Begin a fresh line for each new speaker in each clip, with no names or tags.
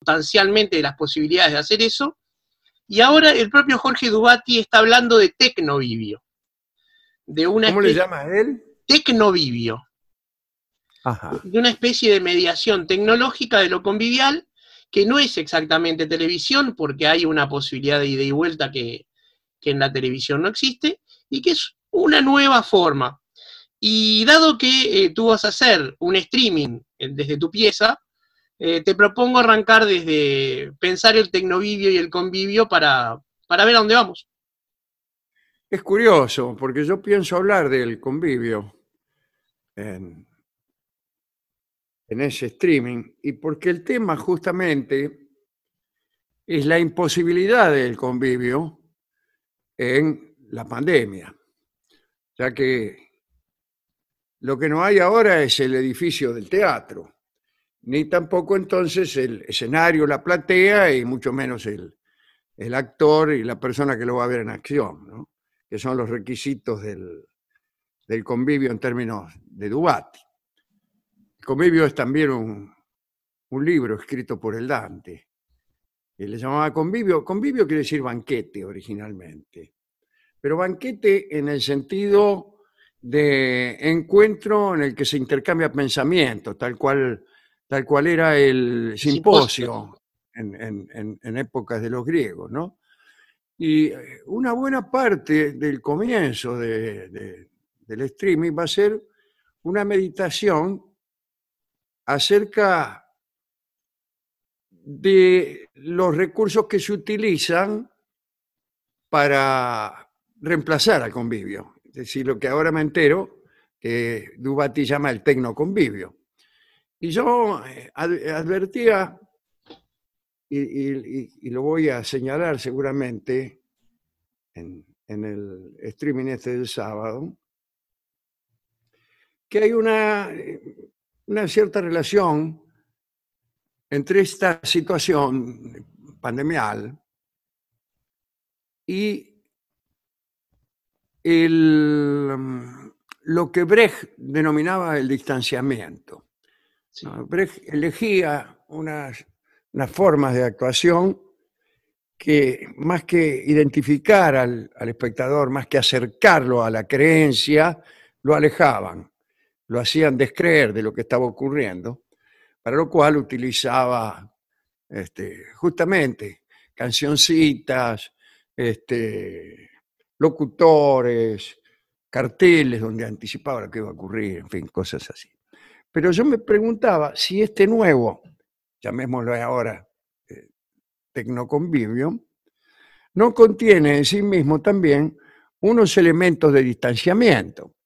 Sustancialmente de las posibilidades de hacer eso. Y ahora el propio Jorge Dubati está hablando de tecnovivio. De una
¿Cómo le
especie-
llama él?
Tecnovivio.
Ajá.
de una especie de mediación tecnológica de lo convivial, que no es exactamente televisión, porque hay una posibilidad de ida y vuelta que, que en la televisión no existe, y que es una nueva forma. Y dado que eh, tú vas a hacer un streaming eh, desde tu pieza, eh, te propongo arrancar desde pensar el tecnovivio y el convivio para, para ver a dónde vamos.
Es curioso, porque yo pienso hablar del convivio en, en ese streaming, y porque el tema justamente es la imposibilidad del convivio en la pandemia, ya que lo que no hay ahora es el edificio del teatro, ni tampoco entonces el escenario, la platea, y mucho menos el, el actor y la persona que lo va a ver en acción, ¿no? que son los requisitos del, del convivio en términos de Dubati. El convivio es también un, un libro escrito por el Dante, que le llamaba convivio. Convivio quiere decir banquete originalmente, pero banquete en el sentido de encuentro en el que se intercambia pensamiento, tal cual, tal cual era el simposio en, en- en- en épocas de los griegos, ¿no? Y eh, una buena parte del comienzo de- de- del streaming va a ser una meditación acerca de los recursos que se utilizan para reemplazar al convivio. Es decir, lo que ahora me entero, que Dubati llama el tecnoconvivio. Y yo eh, ad- advertía, y lo voy a señalar seguramente en, en el streaming este del sábado, que hay una, eh, una cierta relación entre esta situación pandemial y el, mm, lo que Brecht denominaba el distanciamiento. Brecht elegía unas, formas de actuación que más que identificar al, al espectador, más que acercarlo a la creencia, lo alejaban, lo hacían descreer de lo que estaba ocurriendo, para lo cual utilizaba este, justamente cancioncitas, este, locutores, carteles donde anticipaba lo que iba a ocurrir, en fin, cosas así. Pero yo me preguntaba si este nuevo, llamémoslo ahora eh, tecnoconvivio, no contiene en sí mismo también unos elementos de distanciamiento.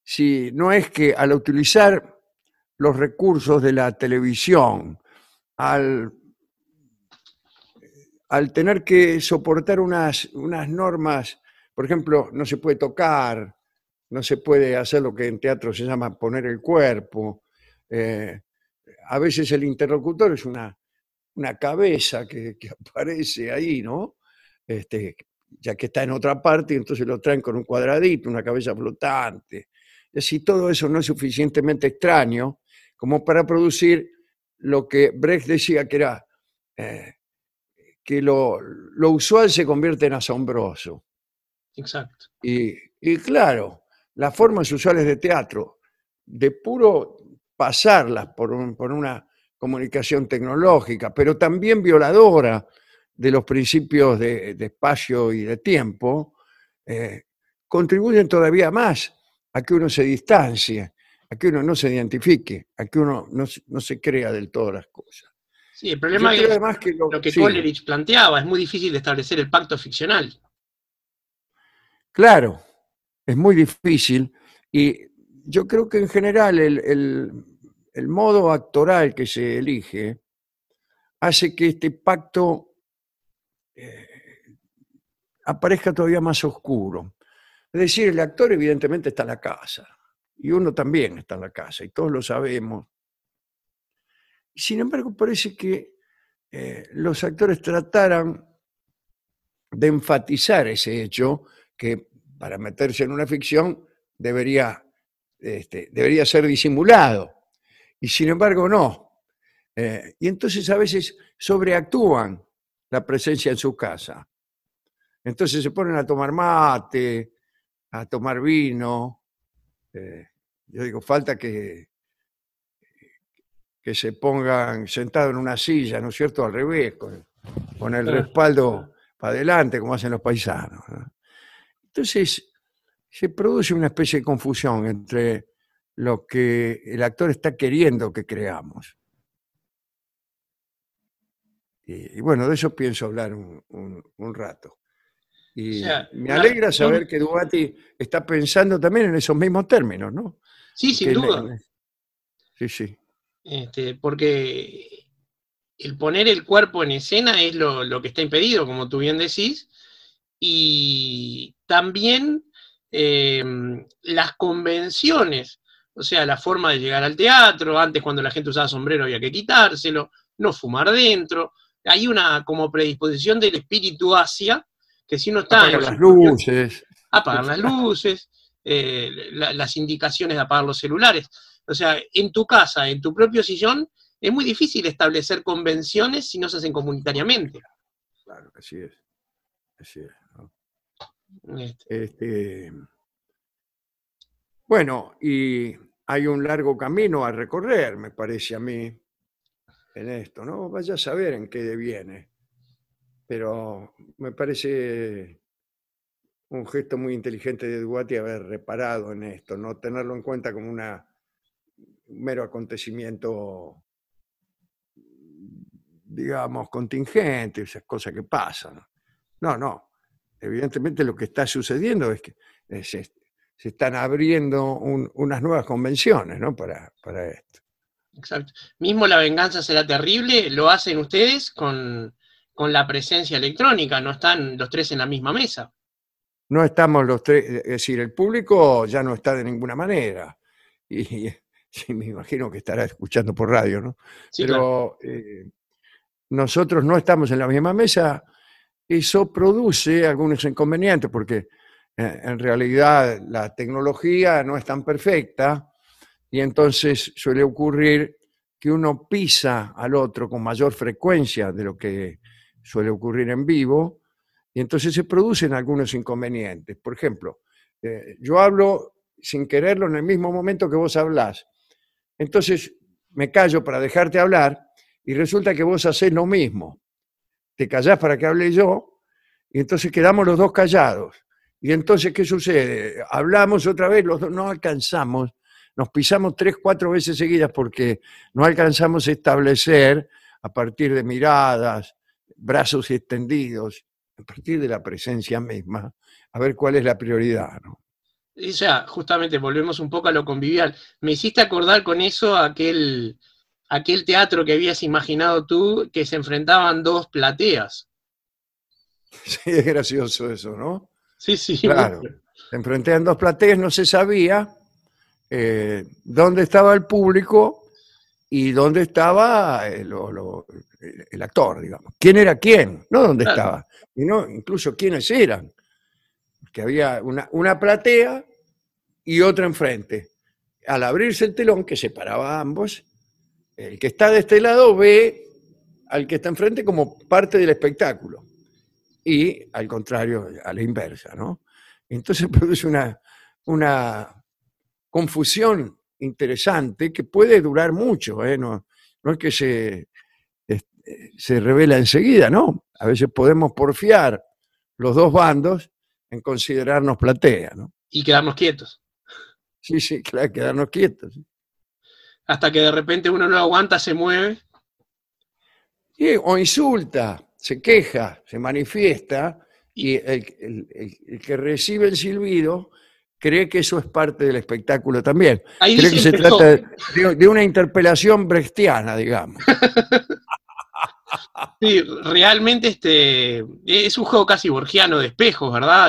Si no es que al utilizar los recursos de la televisión, al, al tener que soportar unas, unas normas, por ejemplo, no se puede tocar, no se puede hacer lo que en teatro se llama poner el cuerpo, eh, a veces el interlocutor es una, una cabeza que, que aparece ahí, ¿no? Este, ya que está en otra parte, entonces lo traen con un cuadradito, una cabeza flotante. Y así todo eso no es suficientemente extraño como para producir lo que Brecht decía que era eh, que lo, lo usual se convierte en asombroso.
Exacto.
Y, y claro, las formas usuales de teatro, de puro pasarlas por, un- por una comunicación tecnológica, pero también violadora de los principios de, de espacio y de tiempo, eh, contribuyen todavía más a que uno se distancie, a que uno no se identifique, a que uno no, se- no se crea del todo las cosas.
Sí, el problema es
además que lo,
lo que
sí,
Coleridge planteaba, es muy difícil de establecer el pacto ficcional.
Claro, es muy difícil y yo creo que en general el, el- modo actoral que se elige hace que este pacto eh, aparezca todavía más oscuro. Es decir, el actor evidentemente está en la casa y uno también está en la casa y todos lo sabemos. Sin embargo, parece que eh, los actores trataran de enfatizar ese hecho que para meterse en una ficción debería, este, debería ser disimulado. Y sin embargo, no. Eh, y entonces a veces sobreactúan la presencia en su casa. Entonces se ponen a tomar mate, a tomar vino. eh, yo digo, falta que, que se pongan sentados en una silla, ¿no es cierto? Al revés, con, con el respaldo para adelante, como hacen los paisanos. ¿no? Entonces, se produce una especie de confusión entre lo que el actor está queriendo que creamos. Y, y bueno, de eso pienso hablar un, un- un rato. Y
O sea,
me
la-
alegra saber que Dubati está pensando también en esos mismos términos, ¿no?
Sí, sin
Que
duda.
le- Sí, sí.
Este, porque el poner el cuerpo en escena es lo, lo que está impedido, como tú bien decís, y también eh, las convenciones, o sea, la forma de llegar al teatro, antes cuando la gente usaba sombrero había que quitárselo, no fumar dentro, hay una como predisposición del espíritu hacia que si uno está en
Apagar las luces.
apagar las luces, eh, la- las indicaciones de apagar los celulares. O sea, en tu casa, en tu propio sillón, es muy difícil establecer convenciones si no se hacen comunitariamente.
Claro, así es. Así es.
Este,
Este, bueno, y hay un largo camino a recorrer, me parece a mí, en esto, ¿no? Vaya a saber en qué deviene. Pero me parece un gesto muy inteligente de Duarte haber reparado en esto, no tenerlo en cuenta como una, un mero acontecimiento, digamos, contingente, esas cosas que pasan. No, no. Evidentemente lo que está sucediendo es que eh, se, se están abriendo un- unas nuevas convenciones ¿no? para, para esto.
exacto. Mismo la venganza será terrible, lo hacen ustedes con, con la presencia electrónica, no están los tres en la misma mesa.
No estamos los tres, es decir, el público ya no está de ninguna manera. Y, me imagino que estará escuchando por radio, ¿no?
Sí, claro.
Pero eh, nosotros no estamos en la misma mesa, eso produce algunos inconvenientes porque eh, en realidad la tecnología no es tan perfecta y entonces suele ocurrir que uno pisa al otro con mayor frecuencia de lo que suele ocurrir en vivo y entonces se producen algunos inconvenientes. Por ejemplo, eh, yo hablo sin quererlo en el mismo momento que vos hablás. Entonces me callo para dejarte hablar y resulta que vos hacés lo mismo. Te callás para que hable yo y entonces quedamos los dos callados. Y entonces, ¿qué sucede? Hablamos otra vez, los dos no alcanzamos, nos pisamos tres, cuatro veces seguidas porque no alcanzamos a establecer a partir de miradas, brazos extendidos, a partir de la presencia misma, a ver cuál es la prioridad. ¿no?
Y ya, justamente volvemos un poco a lo convivial. Me hiciste acordar con eso aquel, aquel teatro que habías imaginado tú, que se enfrentaban dos plateas.
Sí, es gracioso eso, ¿no?
Sí, sí.
Claro. Se enfrentan dos plateas, no se sabía eh, dónde estaba el público y dónde estaba eh, lo- lo- el, el actor, digamos. ¿Quién era quién? No dónde
Claro.
estaba, y no incluso quiénes eran. Que había una, una platea y otra enfrente. Al abrirse el telón que separaba a ambos, el que está de este lado ve al que está enfrente como parte del espectáculo y al contrario, a la inversa, ¿no? Entonces produce una, una confusión interesante que puede durar mucho, ¿eh? No, no es que se, este, se revela enseguida, ¿no? A veces podemos porfiar los dos bandos en considerarnos platea, ¿no?
Y quedarnos quietos.
Sí, sí, claro, quedarnos quietos.
Hasta que de repente uno no aguanta, se mueve.
Y- o insulta, se queja, se manifiesta, y el, el- el- el que recibe el silbido cree que eso es parte del espectáculo también.
Ahí
Cree que se trata de, de una interpelación brechtiana, digamos.
Sí, realmente este es un juego casi borgiano de espejos, ¿verdad?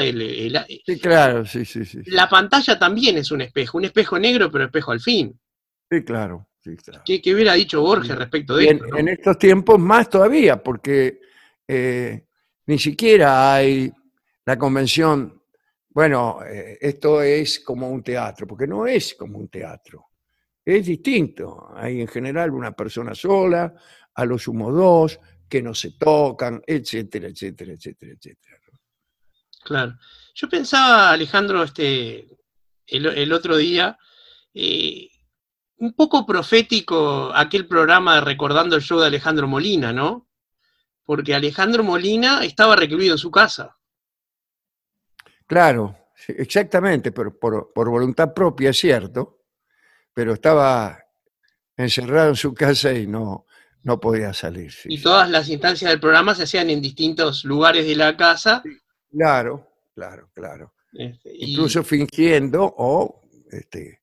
Sí, claro, sí, sí, sí.
la pantalla también es un espejo, un espejo negro, pero espejo al fin.
Sí, claro, sí, claro.
¿Qué, qué hubiera dicho Borges respecto de
en,
esto? no?
en estos tiempos más todavía, porque eh, ni siquiera hay la convención, bueno, eh, esto es como un teatro, porque no es como un teatro, es distinto. Hay en general una persona sola, a lo sumo dos, que no se tocan, etcétera, etcétera, etcétera, etcétera.
Claro. Yo pensaba, Alejandro, este, el, el otro día, eh, un poco profético aquel programa Recordando el show de Alejandro Molina, ¿no? Porque Alejandro Molina estaba recluido en su casa.
Claro, exactamente, pero por, por voluntad propia, es cierto, pero estaba encerrado en su casa y no, no podía salir. sí,
Y todas las instancias del programa se hacían en distintos lugares de la casa.
Claro, claro, claro.
este, y-
Incluso fingiendo o este,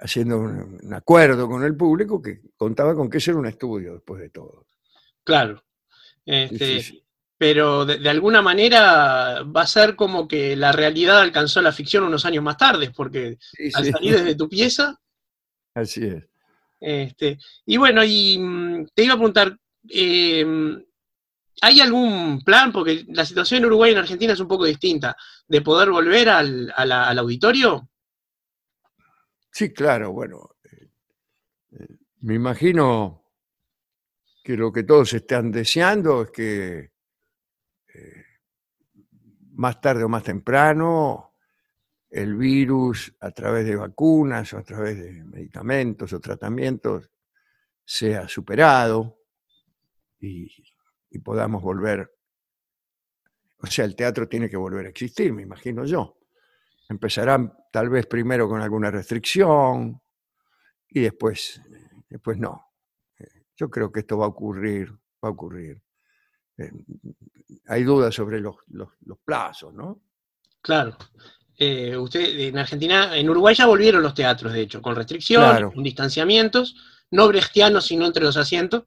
haciendo un, un acuerdo con el público que contaba con que ese era un estudio después de todo.
Claro. Este,
sí, sí.
Pero de, de alguna manera va a ser como que la realidad alcanzó la ficción unos años más tarde, porque
Sí,
al salir desde tu pieza,
Así es.
este, y bueno, y mm, te iba a preguntar, eh, ¿hay algún plan? Porque la situación en Uruguay y en Argentina es un poco distinta, de poder volver al, a la- al auditorio.
Sí, claro, bueno. eh, eh, me imagino que lo que todos están deseando es que eh, más tarde o más temprano el virus a través de vacunas o a través de medicamentos o tratamientos sea superado y, y podamos volver. O sea, el teatro tiene que volver a existir, me imagino yo. Empezarán tal vez primero con alguna restricción y después, después no. Yo creo que esto va a ocurrir, va a ocurrir. Eh, Hay dudas sobre los, los- los plazos, ¿no?
Claro. Eh, usted, en Argentina, en Uruguay ya volvieron los teatros, de hecho, con restricciones,
Claro.
con distanciamientos, no brechtianos, sino entre los asientos,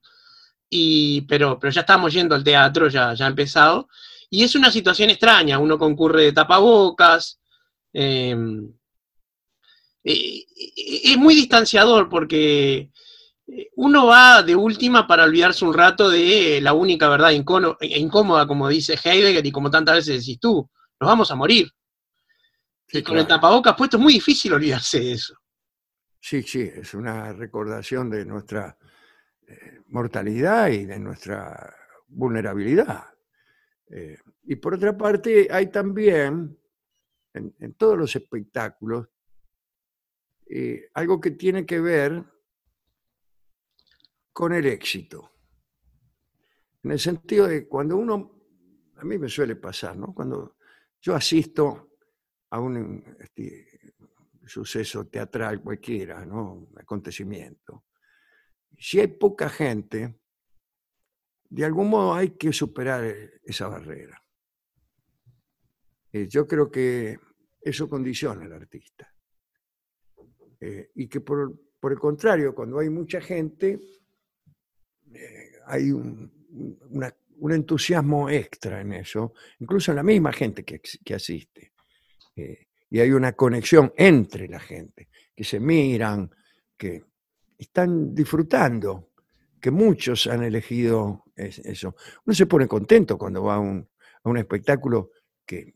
y, pero, pero ya estamos yendo al teatro, ya, ya ha empezado, y es una situación extraña, uno concurre de tapabocas, eh, eh, eh, es muy distanciador porque eh, uno va de última para olvidarse un rato de la única verdad incómoda, como dice Heidegger y como tantas veces decís tú, nos vamos a morir.
Sí,
y con el tapabocas puesto es muy difícil olvidarse de eso.
Sí, sí, es una recordación de nuestra eh, mortalidad y de nuestra vulnerabilidad. Eh, y por otra parte, hay también en, todos los espectáculos eh, algo que tiene que ver con el éxito. En el sentido de cuando uno, a mí me suele pasar, ¿no? Cuando yo asisto a un este, suceso teatral cualquiera, ¿no? Un acontecimiento. Si hay poca gente, de algún modo hay que superar eh, esa barrera. Eh, yo creo que eso condiciona al artista. Eh, y que por, por el contrario, cuando hay mucha gente, eh, hay un, entusiasmo extra en eso, incluso en la misma gente que, que asiste. Y hay una conexión entre la gente, que se miran, que están disfrutando, que muchos han elegido es- eso. Uno se pone contento cuando va a un, a un espectáculo que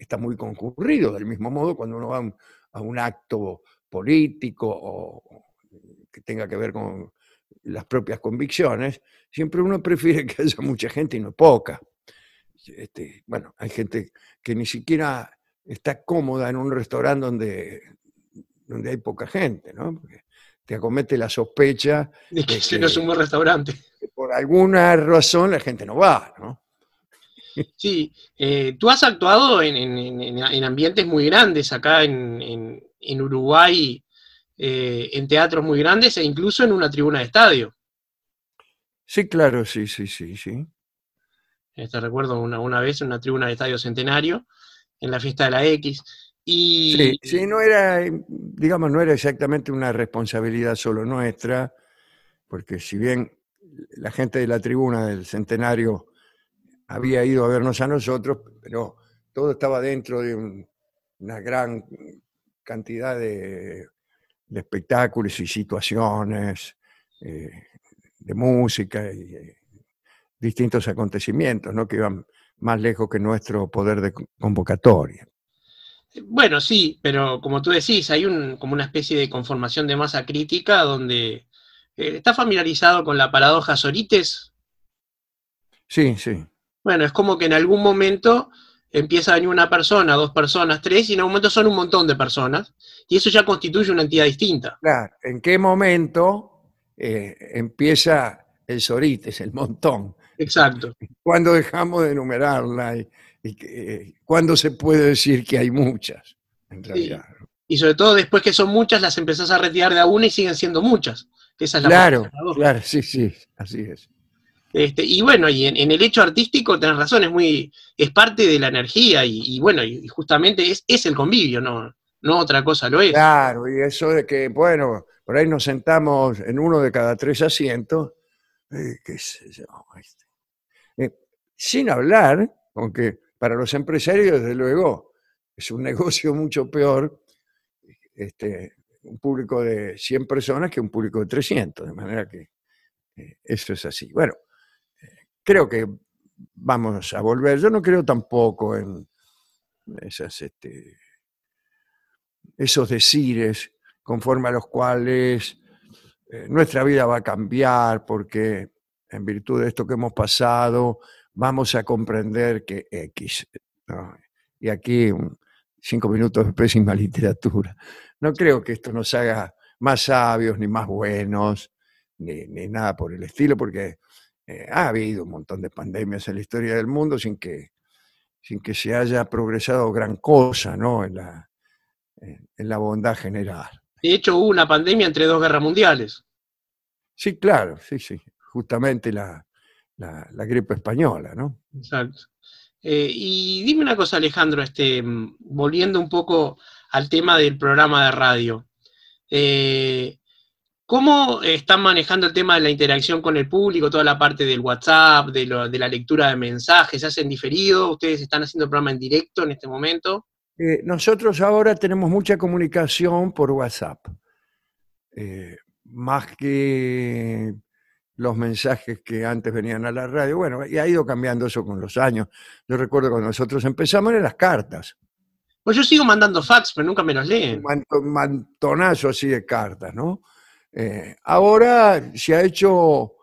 está muy concurrido, del mismo modo cuando uno va a un, a un acto político o que tenga que ver con las propias convicciones, siempre uno prefiere que haya mucha gente y no poca. Este, bueno, hay gente que ni siquiera está cómoda en un restaurante donde, donde hay poca gente, ¿no? Porque te acomete la sospecha
De que
de
ese no es un buen restaurante.
que por alguna razón la gente no va, ¿no?
Sí, eh, tú has actuado en, en- en- en ambientes muy grandes acá en, en- en Uruguay, eh, en teatros muy grandes e incluso en una tribuna de estadio.
Sí, claro, sí, sí, sí, sí.
Este, recuerdo una, una vez en una tribuna de estadio centenario, en la fiesta de la X. Y,
Sí, sí, no era, digamos, no era exactamente una responsabilidad solo nuestra, porque si bien la gente de la tribuna del centenario había ido a vernos a nosotros, pero todo estaba dentro de un- una gran cantidad de, de espectáculos y situaciones, eh, de música y eh, distintos acontecimientos, ¿no? que iban más lejos que nuestro poder de convocatoria.
Bueno, sí, pero como tú decís, hay un, como una especie de conformación de masa crítica donde eh, está familiarizado con la paradoja Sorites.
Sí, sí.
Bueno, es como que en algún momento empieza a venir una persona, dos personas, tres, y en un momento son un montón de personas, y eso ya constituye una entidad distinta.
Claro, ¿en qué momento eh, empieza el sorites, el montón?
Exacto.
¿Cuándo dejamos de enumerarla? ¿Y, eh, cuándo se puede decir que hay muchas? En realidad.
Y sobre todo después que son muchas, las empezás a retirar de a una y siguen siendo muchas. Esa es la
Claro, claro, sí, sí, así es.
Este, y bueno, y en, el hecho artístico tenés razón, es muy, es parte de la energía, y, bueno, y, justamente es, es el convivio, no, no otra cosa lo es.
Claro, y eso de que, bueno, por ahí nos sentamos en uno de cada tres asientos, eh, este, eh, sin hablar, aunque para los empresarios, desde luego, es un negocio mucho peor, este, un público de 100 personas que un público de 300, de manera que eh, eso es así. Bueno, creo que vamos a volver. Yo no creo tampoco en este, esos decires conforme a los cuales eh, nuestra vida va a cambiar porque en virtud de esto que hemos pasado vamos a comprender que X. Y aquí cinco minutos de pésima literatura. No creo que esto nos haga más sabios ni más buenos ni, ni nada por el estilo porque eh, ha habido un montón de pandemias en la historia del mundo sin que, sin que se haya progresado gran cosa ¿no? en, la, en- la bondad general.
De hecho, hubo una pandemia entre dos guerras mundiales.
Sí, claro, sí, sí. Justamente la, la, la gripe española, ¿no?
Exacto. Eh, y dime una cosa, Alejandro, este, mm, volviendo un poco al tema del programa de radio. Eh, ¿Cómo están manejando el tema de la interacción con el público, toda la parte del WhatsApp, de, lo- de la lectura de mensajes? ¿Se hacen diferido? ¿Ustedes están haciendo el programa en directo en este momento?
Eh, nosotros ahora tenemos mucha comunicación por WhatsApp, eh, más que los mensajes que antes venían a la radio. Bueno, y ha ido cambiando eso con los años. Yo recuerdo cuando nosotros empezamos eran las cartas,
Pues yo sigo mandando fax, pero nunca me los
un
leen.
manto- mantonazo así de cartas, ¿no? Eh, ahora se ha hecho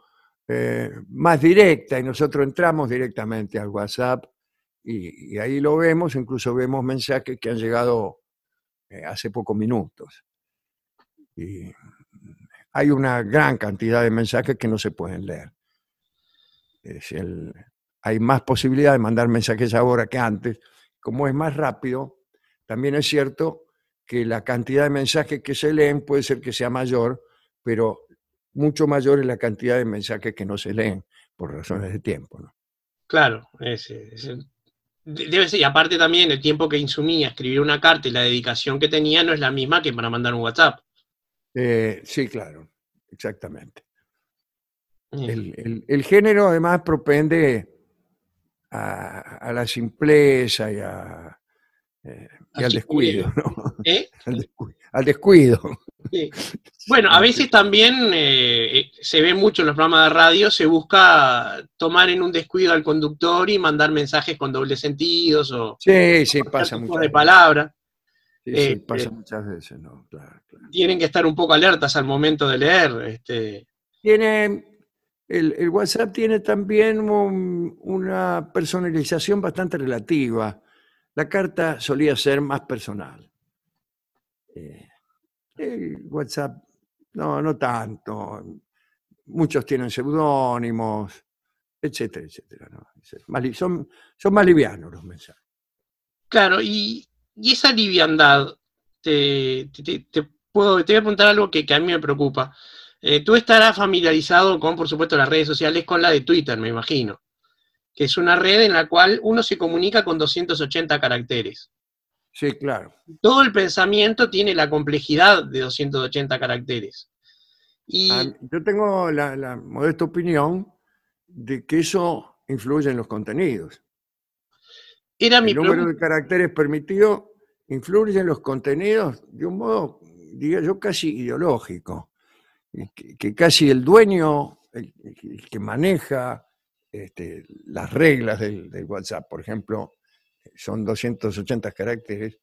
eh, más directa y nosotros entramos directamente al WhatsApp y, ahí lo vemos, incluso vemos mensajes que han llegado eh, hace pocos minutos. Y hay una gran cantidad de mensajes que no se pueden leer. Hay más posibilidad de mandar mensajes ahora que antes. Como es más rápido, también es cierto que la cantidad de mensajes que se leen puede ser que sea mayor, pero mucho mayor es la cantidad de mensajes que no se leen por razones de tiempo. ¿no?
Claro, es- es- de- debe ser. Y aparte también el tiempo que insumía escribir una carta y la dedicación que tenía no es la misma que para mandar un WhatsApp.
Eh, sí, claro, exactamente.
Eh,
El, el- el género además propende a, a la simpleza y, a, eh, y al descuido, ¿no?
¿eh?
Al descu- al descuido.
Sí. Bueno, a veces también eh, eh, se ve mucho en los programas de radio, se busca tomar en un descuido al conductor y mandar mensajes con dobles sentidos o
Sí, sí, pasa
de palabra.
Sí, sí,
Eh,
pasa muchas veces, ¿no? Claro, claro.
Tienen que estar un poco alertas al momento de leer. Este,
Tiene, el, el WhatsApp tiene también un- una personalización bastante relativa. La carta solía ser más personal. Eh, el WhatsApp, no, no tanto. Muchos tienen seudónimos, etcétera, etcétera. ¿no? Son, son más livianos los mensajes.
Claro, y, y esa liviandad, te, te- te- puedo, te voy a preguntar algo que, que a mí me preocupa. Eh, tú estarás familiarizado con, por supuesto, las redes sociales, con la de Twitter, me imagino, que es una red en la cual uno se comunica con 280 caracteres.
Sí, claro.
Todo el pensamiento tiene la complejidad de 280 caracteres. Y
Ah, Yo tengo la, la modesta opinión de que eso influye en los contenidos.
era mi
El número
pregunta.
de caracteres permitido influye en los contenidos de un modo, diría yo, casi ideológico. Que, que casi el dueño, el, el que maneja este, las reglas del, del WhatsApp, por ejemplo, son 280 caracteres,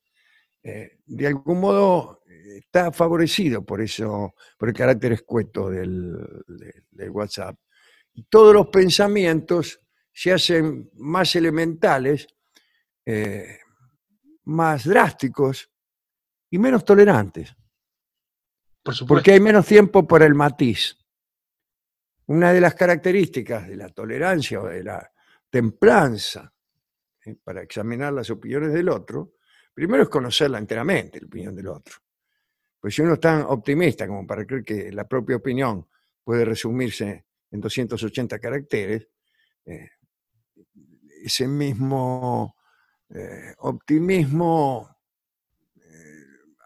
eh, de algún modo eh, está favorecido por eso, por el carácter escueto del, de- del WhatsApp. Y todos los pensamientos se hacen más elementales, eh, más drásticos y menos tolerantes,
Por supuesto.
porque hay menos tiempo para el matiz. Una de las características de la tolerancia o de la templanza eh, para examinar las opiniones del otro, primero es conocerla enteramente, la opinión del otro. Pues si uno es tan optimista como para creer que la propia opinión puede resumirse en 280 caracteres, eh, ese mismo eh, optimismo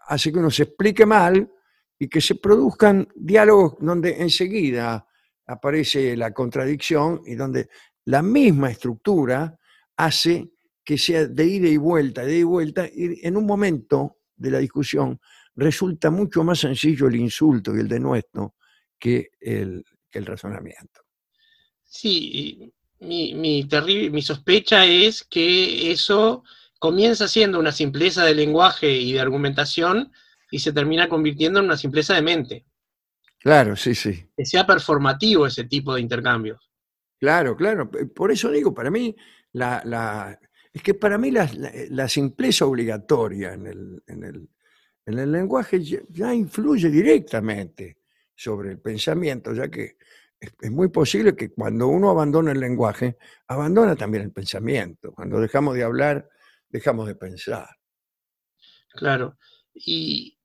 hace que uno se explique mal y que se produzcan diálogos donde enseguida aparece la contradicción y donde la misma estructura hace que sea de ida y vuelta, de ida y vuelta, y en un momento de la discusión resulta mucho más sencillo el insulto y el denuesto que el, que el razonamiento.
Sí, mi, mi, terri- mi sospecha es que eso comienza siendo una simpleza de lenguaje y de argumentación y se termina convirtiendo en una simpleza de mente.
Claro, sí, sí.
Que sea performativo ese tipo de intercambios.
Claro, claro. Por eso digo, para mí, la, la- es que para mí la, la- simpleza obligatoria en el, en el- en el lenguaje ya, influye directamente sobre el pensamiento, ya que es, es muy posible que cuando uno abandona el lenguaje, abandona también el pensamiento. Cuando dejamos de hablar, dejamos de pensar.
Claro. Y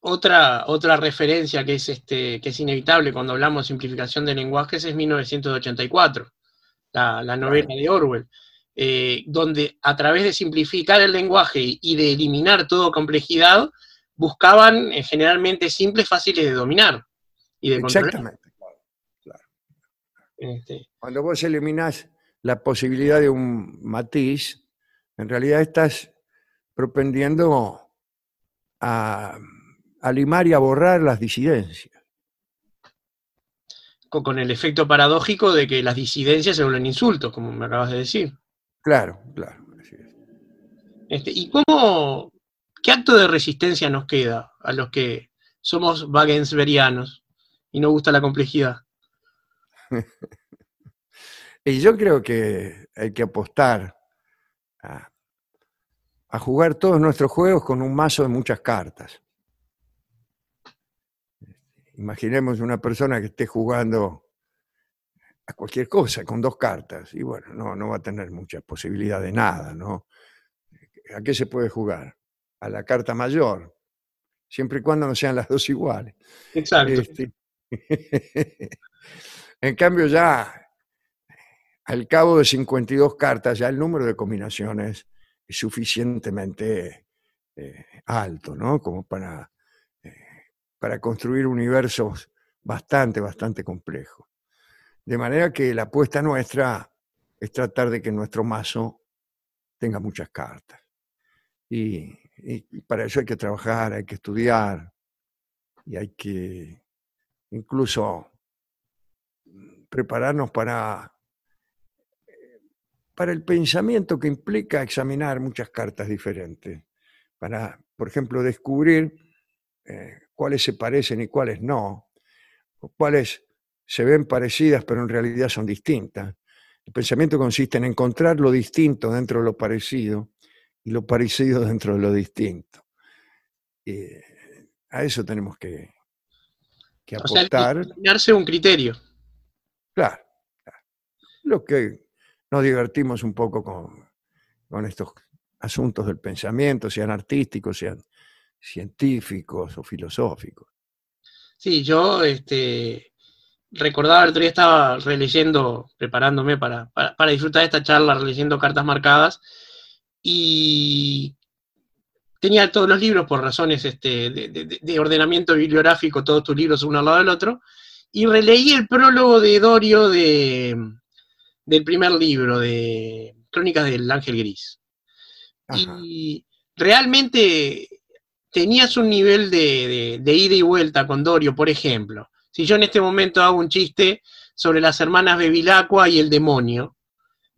otra, otra referencia que es, este, que es inevitable cuando hablamos de simplificación de lenguajes es 1984, la, la novela de Orwell, eh, donde a través de simplificar el lenguaje y de eliminar toda complejidad, buscaban eh, generalmente simples, fáciles de dominar y de controlar.
Exactamente.
Este,
Cuando vos eliminás la posibilidad de un matiz, en realidad estás propendiendo a, a limar y a borrar las disidencias.
Con, el efecto paradójico de que las disidencias se vuelven insultos, como me acabas de decir.
Claro, claro. así es.
Este, ¿Y cómo, qué acto de resistencia nos queda a los que somos wagensberianos y nos gusta la complejidad?
Y yo creo que hay que apostar a, a jugar todos nuestros juegos con un mazo de muchas cartas. Imaginemos una persona que esté jugando a cualquier cosa con dos cartas y bueno, no, no va a tener mucha posibilidad de nada, ¿no? ¿A qué se puede jugar? A la carta mayor, siempre y cuando no sean las dos iguales.
Exacto.
Este, en cambio, ya al cabo de 52 cartas, ya el número de combinaciones es suficientemente eh, alto, ¿no? Como para, para construir universos bastante, bastante complejos. De manera que la apuesta nuestra es tratar de que nuestro mazo tenga muchas cartas. Y, para eso hay que trabajar, hay que estudiar, y hay que incluso prepararnos para, para el pensamiento que implica examinar muchas cartas diferentes, para, por ejemplo, descubrir eh, cuáles se parecen y cuáles no, o cuáles se ven parecidas pero en realidad son distintas. El pensamiento consiste en encontrar lo distinto dentro de lo parecido y lo parecido dentro de lo distinto. Y a eso tenemos que, que
O sea,
apostar.
un criterio.
Claro, claro. Lo que nos divertimos un poco con, con estos asuntos del pensamiento, sean artísticos, sean científicos o filosóficos.
Sí, yo este, recordaba el otro día estaba releyendo, preparándome para, para, para disfrutar de esta charla, releyendo cartas marcadas, y tenía todos los libros por razones este, de, de- de ordenamiento bibliográfico, todos tus libros uno al lado del otro, y releí el prólogo de Dorio de, del primer libro, de Crónicas del Ángel Gris.
Ajá.
Y realmente tenías un nivel de, de- de ida y vuelta con Dorio, por ejemplo. Si yo en este momento hago un chiste sobre las hermanas Bevilacqua y el demonio,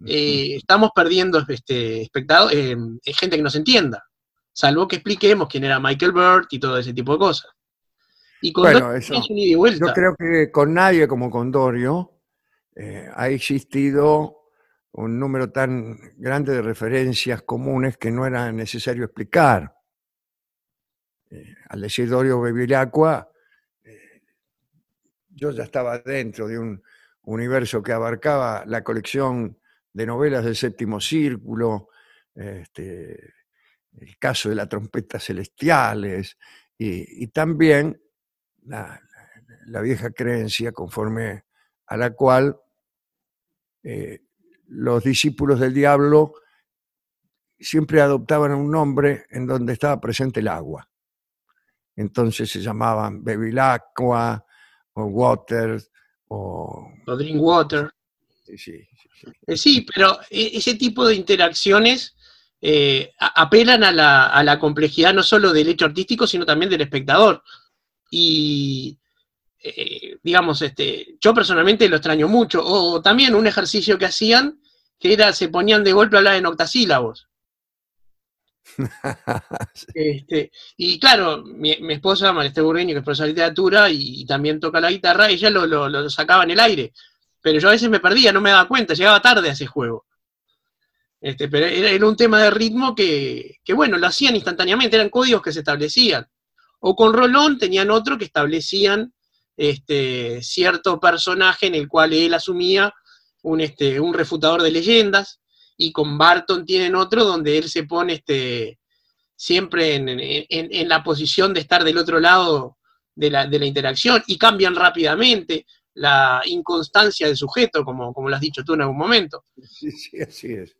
eh, estamos perdiendo este, espectado- eh, gente que nos entienda, salvo que expliquemos quién era Michael Burt y todo ese tipo de cosas. Y con
Bueno,
Dorio
eso-
un ida y vuelta.
Yo creo que con nadie como con Dorio eh, ha existido un número tan grande de referencias comunes que no era necesario explicar. Eh, al decir Dorio Bevilacqua, eh, yo ya estaba dentro de un universo que abarcaba la colección de novelas del séptimo círculo, este, el caso de la trompeta celestiales y, también la, la vieja creencia conforme a la cual eh, los discípulos del diablo siempre adoptaban un nombre en donde estaba presente el agua. Entonces se llamaban Bevilacqua o Waters o...
O Drinkwater.
sí, sí, sí.
Eh, Sí, pero e- ese tipo de interacciones eh, apelan a la, a la complejidad no solo del hecho artístico, sino también del espectador. Y, eh, digamos, este, yo personalmente lo extraño mucho. O también un ejercicio que hacían, que era, se ponían de golpe a hablar en octasílabos. Este, y claro, mi, esposa, María Burgueño, que es profesora de literatura y, también toca la guitarra, ella lo, sacaba en el aire. Pero yo a veces me perdía, no me daba cuenta, llegaba tarde a ese juego. Este, pero era, un tema de ritmo que, bueno, lo hacían instantáneamente, eran códigos que se establecían. O con Rolón tenían otro que establecían este, cierto personaje en el cual él asumía un, este, un refutador de leyendas, y con Barton tienen otro donde él se pone este, siempre en, en- la posición de estar del otro lado de la, de la interacción y cambian rápidamente la inconstancia del sujeto, como, como lo has dicho tú en algún momento.
Sí, sí, así es.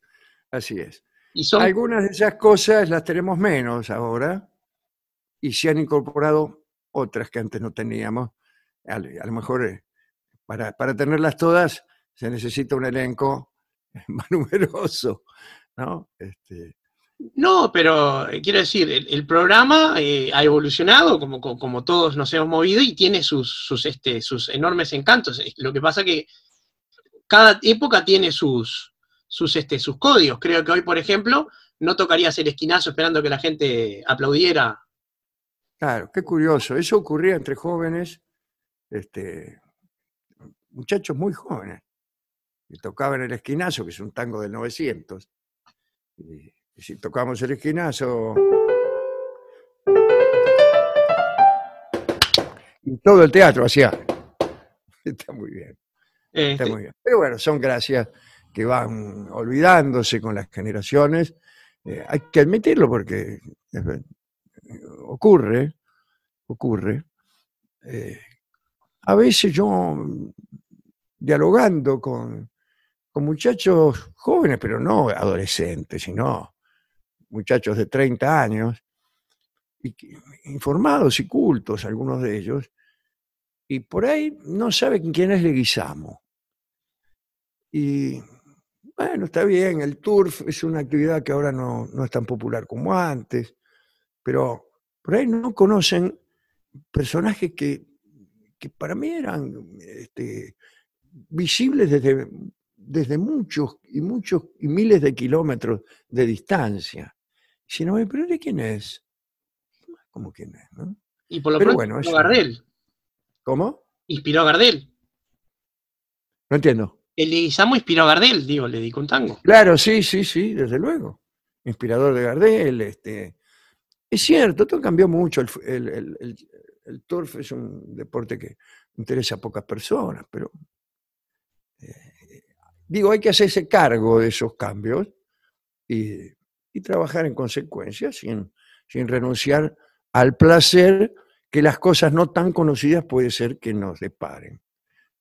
Así es.
Y son,
Algunas de esas cosas las tenemos menos ahora y se han incorporado otras que antes no teníamos. A, a lo mejor eh, para, para tenerlas todas se necesita un elenco más numeroso, ¿no? Este,
no, pero eh, quiero decir, el, el programa eh, ha evolucionado, como, como, como todos nos hemos movido, y tiene sus, sus, este, sus enormes encantos. Lo que pasa que cada época tiene sus, sus, este, sus códigos. Creo que hoy, por ejemplo, no tocarías el esquinazo esperando que la gente aplaudiera
claro, qué curioso. Eso ocurría entre jóvenes, este, muchachos muy jóvenes, que tocaban el esquinazo, que es un tango del 900. Y, y si tocamos el esquinazo... Y todo el teatro hacía. Está muy bien, está
Este,
muy bien. Pero bueno, son gracias que van olvidándose con las generaciones. Eh, hay que admitirlo porque ocurre, ocurre. Eh, a veces yo, dialogando con, con muchachos jóvenes, pero no adolescentes, sino muchachos de 30 años, informados y cultos, algunos de ellos, y por ahí no saben quién es Leguizamo. Y bueno, está bien, el turf es una actividad que ahora no, no es tan popular como antes, pero por ahí no conocen personajes que, que para mí eran este, visibles desde, desde muchos y muchos y miles de kilómetros de distancia. Si no pero ¿de quién es? ¿Cómo quién es? no?
y por lo
pero
pronto
bueno,
inspiró
eso-
a Gardel.
¿Cómo?
Inspiró a Gardel.
No entiendo.
El Leguizamo inspiró a Gardel, digo, le dedicó un tango.
Claro, sí, sí, sí, desde luego. Inspirador de Gardel. Este. Es cierto, todo cambió mucho. El, fu- el- el- el- el turf es un deporte que interesa a pocas personas, pero eh, digo, hay que hacerse cargo de esos cambios y, trabajar en consecuencia sin, sin renunciar al placer que las cosas no tan conocidas puede ser que nos deparen.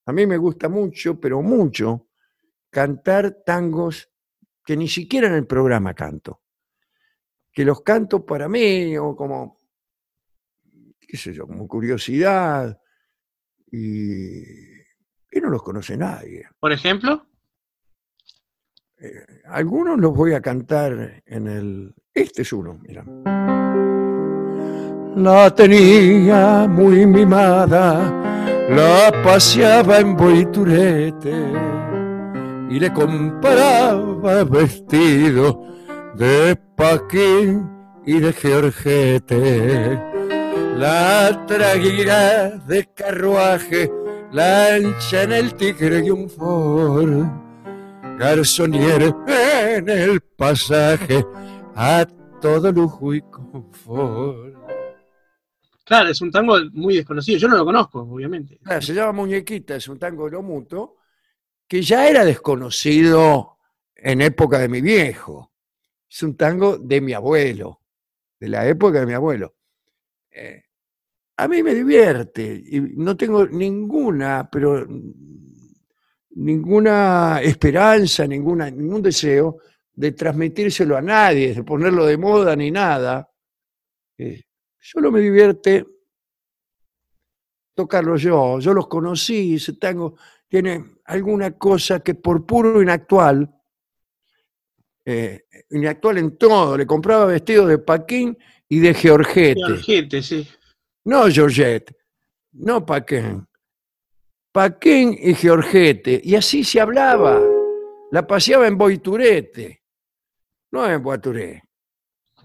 A mí me gusta mucho, pero mucho, cantar tangos que ni siquiera en el programa canto, que los canto para mí o como, qué sé yo, como curiosidad y, y no los conoce nadie.
Por ejemplo,
Eh, algunos los voy a cantar en el... Este es uno, mira. La tenía muy mimada, la paseaba en boiturete y le compraba vestido de paquín y de georgete. La traguera de carruaje, lancha en el tigre y un Ford garzonier en el pasaje a todo lujo y confort.
claro, es un tango muy desconocido. Yo no lo conozco, obviamente.
Ah, se llama Muñequita, es un tango de lo mutuo, que ya era desconocido en época de mi viejo. Es un tango de mi abuelo, de la época de mi abuelo. Eh, a mí me divierte y no tengo ninguna, pero ninguna esperanza, ninguna, ningún deseo de transmitírselo a nadie, de ponerlo de moda ni nada. Eh, solo me divierte tocarlo yo. Yo los conocí, ese tango tiene alguna cosa que por puro inactual, eh, inactual en todo, le compraba vestidos de Paquín y de Georgette.
Georgette, sí.
No Georgette, no Paquín. Paquín y Georgette. Y así se hablaba. La paseaba en Boiturete, no en Boituré,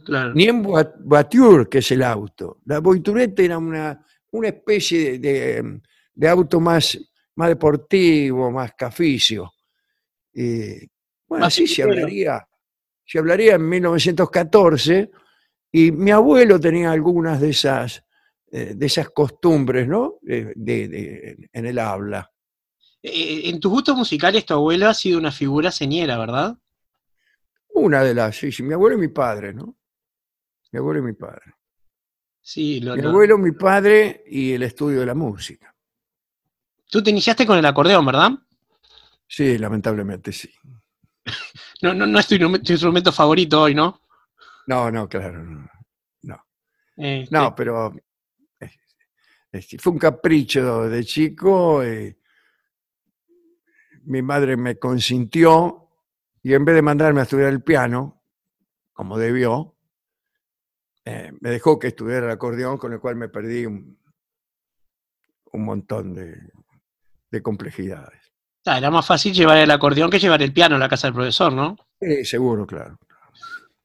Claro.
ni en Voiture, que es el auto. La Boiturete era una, una especie de, de- de auto más, más deportivo, más caficio. Y, bueno, así se hablaría, se hablaría en 1914 y mi abuelo tenía algunas de esas, de esas costumbres, ¿no? De- en el habla.
Eh, en tus gustos musicales, tu abuelo ha sido una figura señera, ¿verdad?
Una de las, sí, sí, mi abuelo y mi padre, ¿no? Mi abuelo y mi padre.
Sí, lo-
Mi
lo-
abuelo, mi padre y el estudio de la música.
tú te iniciaste con el acordeón, ¿verdad?
Sí, lamentablemente sí.
No, no, no es tu, instrumento- tu instrumento favorito hoy, ¿no?
No, no, claro, no.
Este,
No, pero eh, este, fue un capricho de chico. eh, mi madre me consintió y en vez de mandarme a estudiar el piano, como debió, eh, me dejó que estudiara el acordeón, con el cual me perdí un, un montón de, de complejidades.
ah, era más fácil llevar el acordeón que llevar el piano a la casa del profesor, ¿no?
Sí, seguro, claro.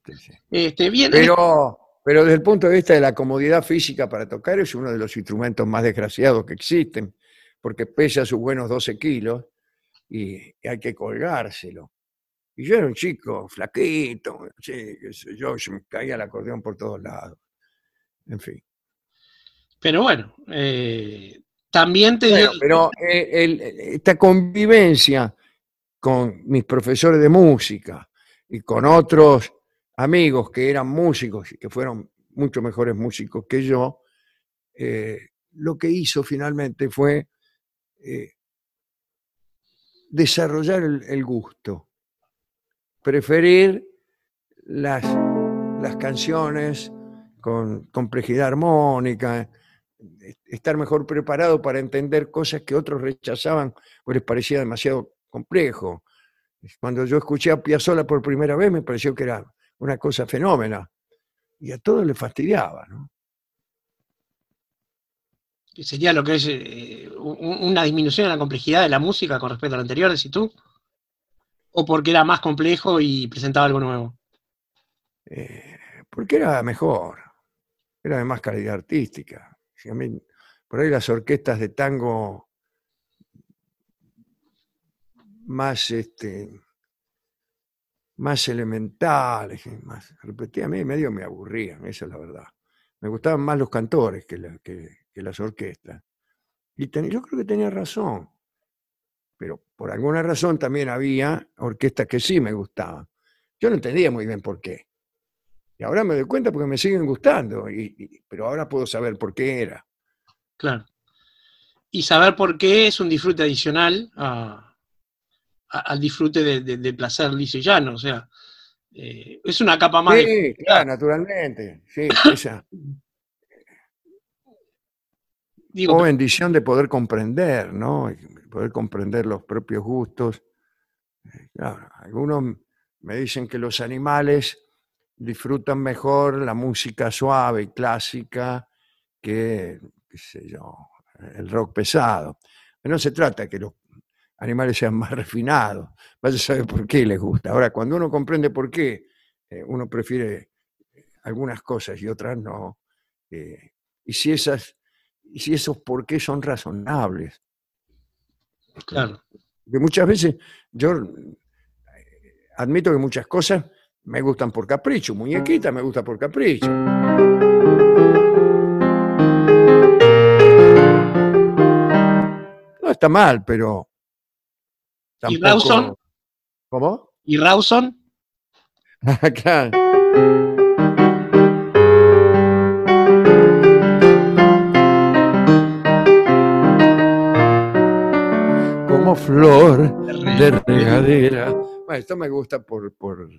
Sí, sí.
Este, bien,
Pero, pero desde el punto de vista de la comodidad física para tocar, es uno de los instrumentos más desgraciados que existen, porque pesa sus buenos 12 kilos y, hay que colgárselo. Y yo era un chico flaquito, sí, qué sé yo, se me caía el acordeón por todos lados. En fin.
pero bueno, eh, también te
Bueno, pero eh, el- esta convivencia con mis profesores de música y con otros amigos que eran músicos y que fueron mucho mejores músicos que yo, eh, lo que hizo finalmente fue eh, desarrollar el, gusto, preferir las, las canciones con complejidad armónica, est- estar mejor preparado para entender cosas que otros rechazaban o les parecía demasiado complejo. Cuando yo escuché a Piazzolla por primera vez me pareció que era una cosa fenómena y a todos les fastidiaba, ¿no?
que sería lo que es eh, un- una disminución en la complejidad de la música con respecto a lo anterior, decís tú? ¿O porque era más complejo y presentaba algo nuevo?
Eh, porque era mejor, era de más calidad artística. Si a mí- por ahí las orquestas de tango más este más elementales, más repetí, a mí medio me aburrían, esa es la verdad. Me gustaban más los cantores que, que- las orquestas. Y yo creo que tenía razón, pero por alguna razón también había orquestas que sí me gustaban. Yo no entendía muy bien por qué. Y ahora me doy cuenta porque me siguen gustando, pero ahora puedo saber por qué era.
Claro. Y saber por qué es un disfrute adicional a- a- al disfrute de- de- del placer liso y llano. O sea, Eh, es una capa más. de-
Sí, claro, naturalmente. Sí, esa
digo,
o bendición de poder comprender, ¿no? Poder comprender los propios gustos. Eh, Claro, algunos me dicen que los animales disfrutan mejor la música suave y clásica que, qué sé yo, el rock pesado. No se trata que los animales sean más refinados. Vaya a saber por qué les gusta. Ahora, cuando uno comprende por qué, eh, uno prefiere algunas cosas y otras no. eh, y si esas, y si esos por qué son razonables.
claro.
Que muchas veces yo eh, admito que muchas cosas me gustan por capricho. Muñequita me gusta por capricho. No está mal, pero
¿Y. Rawson?
¿Cómo?
¿Y Rawson?
Como flor de regadera. Bueno, esto me gusta por, por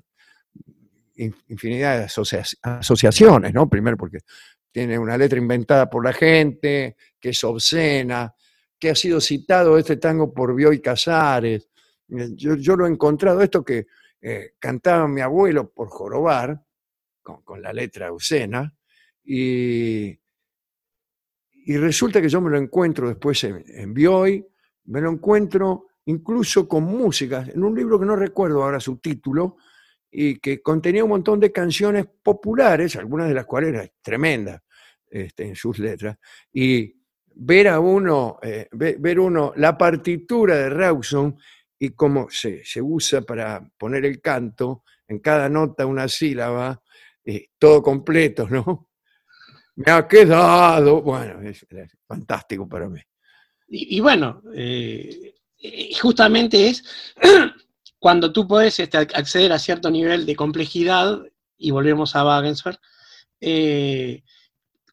in- infinidad de asocia- asociaciones, ¿no? Primero porque tiene una letra inventada por la gente, que es obscena, que ha sido citado este tango por Bioy Casares. Eh, Yo, lo he encontrado, esto que eh, cantaba mi abuelo por jorobar, con, la letra obscena, y, y resulta que yo me lo encuentro después en, en Bioy, me lo encuentro incluso con música, en un libro que no recuerdo ahora su título, y que contenía un montón de canciones populares, algunas de las cuales eran tremendas este, en sus letras, y ver a uno, eh, ve- ver uno la partitura de Rawson y cómo se, se usa para poner el canto, en cada nota una sílaba, eh, todo completo, ¿no? Me ha quedado, bueno, es, fantástico para mí.
Y, bueno, eh, justamente es cuando tú puedes este, ac- acceder a cierto nivel de complejidad, y volvemos a Wagensberg, eh,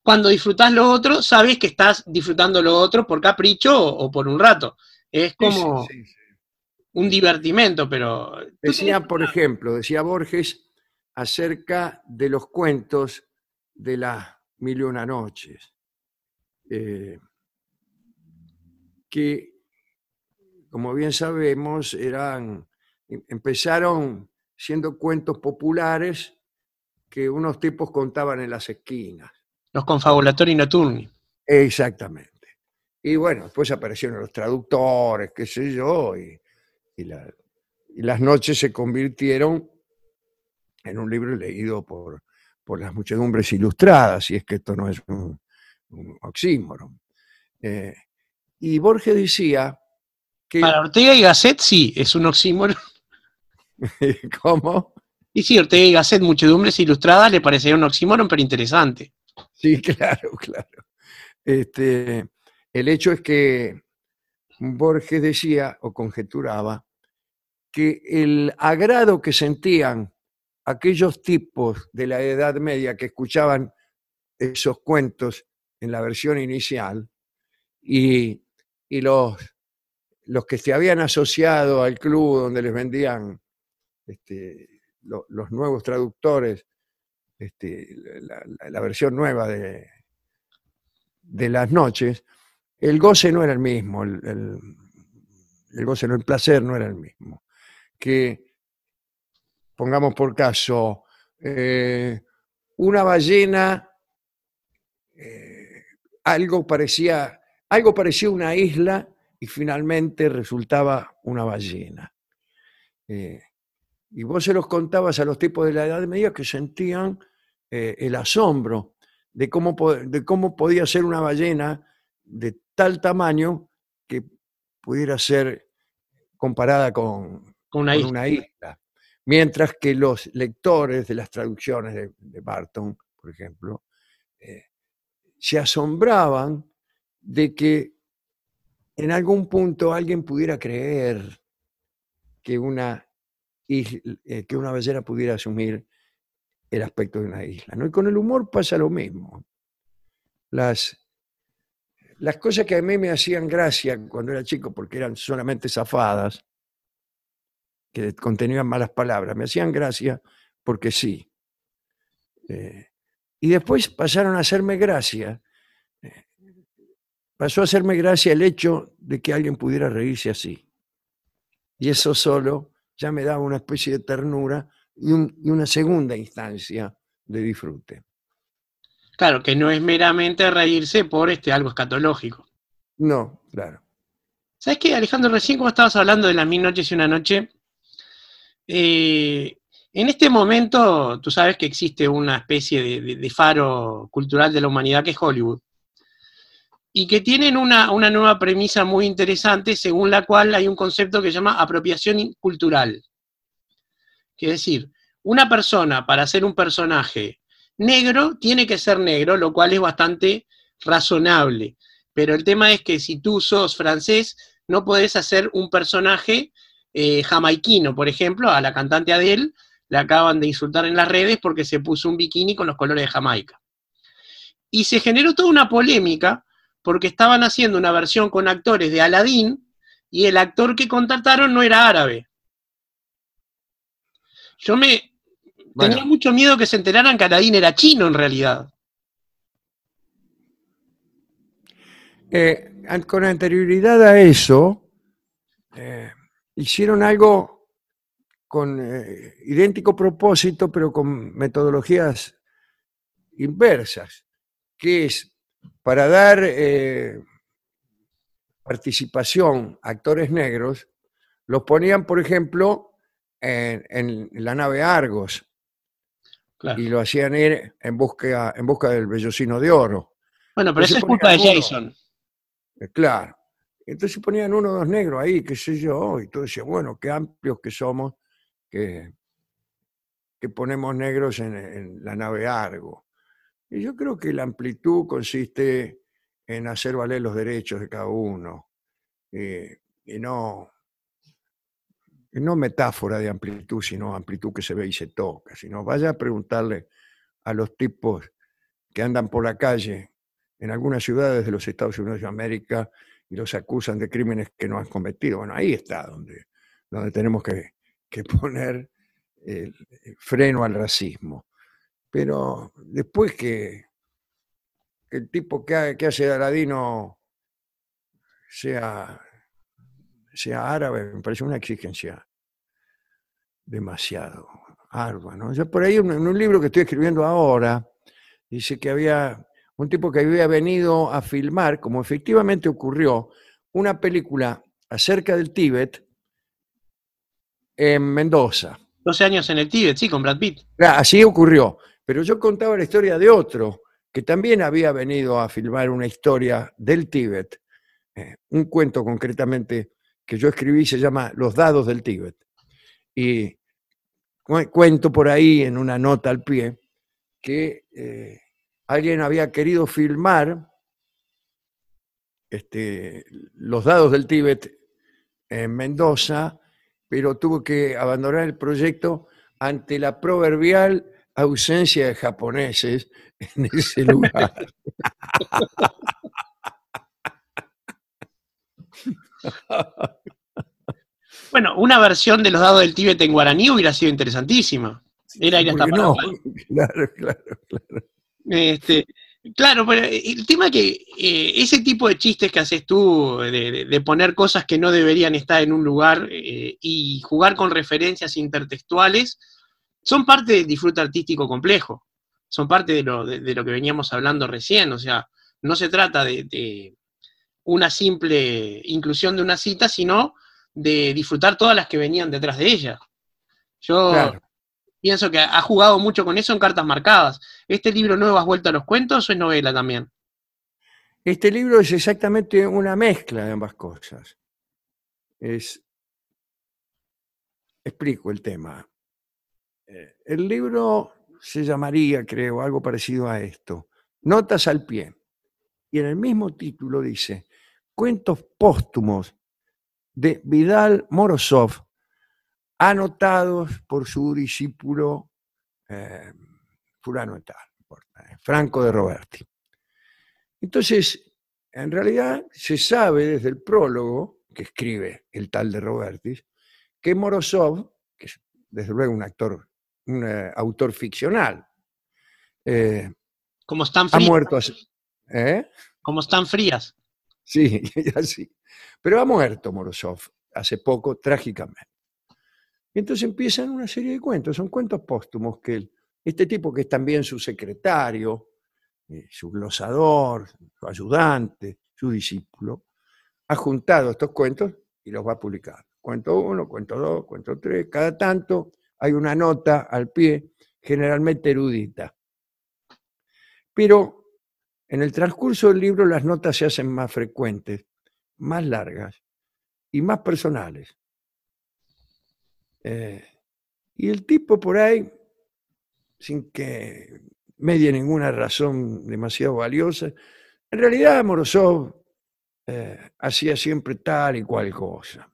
cuando disfrutas lo otro, sabes que estás disfrutando lo otro por capricho o, o por un rato. Es como
Sí, sí, sí.
un divertimento, pero...
Decía,
tenés-
por ejemplo, decía Borges acerca de los cuentos de las mil y una noches, eh, que, como bien sabemos, eran, em- empezaron siendo cuentos populares que unos tipos contaban en las esquinas.
Los confabulatori notturni.
Exactamente. Y bueno, después aparecieron los traductores, qué sé yo, y, y la- y las noches se convirtieron en un libro leído por, por las muchedumbres ilustradas, y es que esto no es un, un oxímoron. Eh, y Borges decía que...
Para Ortega y Gasset sí, es un oxímoron.
¿Cómo?
Y sí, Ortega y Gasset, muchedumbres ilustradas, le parecería un oxímoron, pero interesante.
Sí, claro, claro. Este, el hecho es que Borges decía o conjeturaba que el agrado que sentían aquellos tipos de la Edad Media que escuchaban esos cuentos en la versión inicial y, y los, los que se habían asociado al club donde les vendían este, lo- los nuevos traductores este, la, versión nueva de, de las noches, el goce no era el mismo, el goce, no, el placer no era el mismo. Que, pongamos por caso, eh, una ballena, eh, algo parecía, algo parecía una isla y finalmente resultaba una ballena. Eh, y vos se los contabas a los tipos de la Edad Media que sentían eh, el asombro de cómo, de cómo podía ser una ballena de tal tamaño que pudiera ser comparada con,
Con una
con
isla.
una isla. Mientras que los lectores de las traducciones de, de Barton, por ejemplo, eh, se asombraban de que en algún punto alguien pudiera creer que una, isla- eh, que una ballena pudiera asumir el aspecto de una isla. ¿no? Y con el humor pasa lo mismo. Las, las cosas que a mí me hacían gracia cuando era chico, porque eran solamente zafadas, que contenían malas palabras, me hacían gracia porque sí. Eh, y después pasaron a hacerme gracia. eh, pasó a hacerme gracia el hecho de que alguien pudiera reírse así. Y eso solo ya me daba una especie de ternura y, un- y una segunda instancia de disfrute.
Claro, que no es meramente reírse por este algo escatológico.
No, claro.
¿Sabes qué, Alejandro? Recién como estabas hablando de las mil noches y una noche, eh, en este momento tú sabes que existe una especie de, de- de faro cultural de la humanidad que es Hollywood. Y que tienen una, una nueva premisa muy interesante según la cual hay un concepto que se llama apropiación cultural. Es decir, una persona para ser un personaje negro tiene que ser negro, lo cual es bastante razonable. Pero el tema es que si tú sos francés, no podés hacer un personaje eh, jamaiquino, por ejemplo, a la cantante Adele le acaban de insultar en las redes porque se puso un bikini con los colores de Jamaica. Y se generó toda una polémica porque estaban haciendo una versión con actores de Aladdin y el actor que contrataron no era árabe. Yo me
Bueno.
tenía mucho miedo que se enteraran que Aladdin era chino en realidad.
Eh, con anterioridad a eso, eh, hicieron algo con eh, idéntico propósito, pero con metodologías inversas, que es para dar eh, participación a actores negros, los ponían, por ejemplo, en, en la nave Argos
Claro.
y lo hacían ir en busca, en busca del vellocino de oro.
Bueno, pero eso es culpa de
uno.
Jason.
Eh, Claro. Entonces ponían uno o dos negros ahí, qué sé yo, y todo decía, bueno, qué amplios que somos, que, que ponemos negros en, en la nave Argo. Y yo creo que la amplitud consiste en hacer valer los derechos de cada uno, eh, y no, no metáfora de amplitud, sino amplitud que se ve y se toca. Sino vaya a preguntarle a los tipos que andan por la calle en algunas ciudades de los Estados Unidos de América y los acusan de crímenes que no han cometido. Bueno, ahí está donde, donde tenemos que, que poner freno al racismo. Pero después que, el tipo que hace de Aladino sea, sea árabe, me parece una exigencia demasiado ardua. ¿no? Yo por ahí en un libro que estoy escribiendo ahora, dice que había un tipo que había venido a filmar, como efectivamente ocurrió, una película acerca del Tíbet en Mendoza.
12 años en el Tíbet, sí, con Brad Pitt.
Así ocurrió. Pero yo contaba la historia de otro que también había venido a filmar una historia del Tíbet, eh, un cuento concretamente que yo escribí se llama Los dados del Tíbet. Y cu- cuento por ahí en una nota al pie que eh, alguien había querido filmar este, los dados del Tíbet en Mendoza, pero tuvo que abandonar el proyecto ante la proverbial ausencia de japoneses en ese lugar.
Bueno, una versión de los dados del Tíbet en guaraní hubiera sido interesantísima. Era ir hasta
¿Por qué no?
Paraguay.
Claro, claro.
Este, claro, pero el tema es que eh, ese tipo de chistes que haces tú, de, de- de poner cosas que no deberían estar en un lugar eh, y jugar con referencias intertextuales, son parte del disfrute artístico complejo. Son parte de lo, de- de lo que veníamos hablando recién. O sea, no se trata de, de una simple inclusión de una cita, sino de disfrutar todas las que venían detrás de ella. Yo
Claro.
pienso que ha jugado mucho con eso en cartas marcadas. ¿Este libro nuevo has vuelto a los cuentos o es novela también?
Este libro es exactamente una mezcla de ambas cosas. Es, explico el tema. Eh, El libro se llamaría, creo, algo parecido a esto, Notas al pie. Y en el mismo título dice, Cuentos póstumos de Vidal Morozov, anotados por su discípulo eh, fulano tal, eh, Franco de Roberti. Entonces, en realidad se sabe desde el prólogo que escribe el tal de Robertis, que Morozov, que es desde luego un actor un eh, autor ficcional. Eh,
Como están
ha
frías.
muerto hace- ¿eh?
Como están frías.
Sí, así. Pero ha muerto Morozov hace poco, trágicamente. Y entonces empiezan una serie de cuentos, son cuentos póstumos que este tipo que es también su secretario, eh, su glosador, su ayudante, su discípulo, ha juntado estos cuentos y los va a publicar. Cuento uno, cuento dos, cuento tres, cada tanto hay una nota al pie, generalmente erudita. Pero en el transcurso del libro las notas se hacen más frecuentes, más largas y más personales. Eh, y el tipo por ahí, sin que medie ninguna razón demasiado valiosa, en realidad Morozov eh, hacía siempre tal y cual cosa.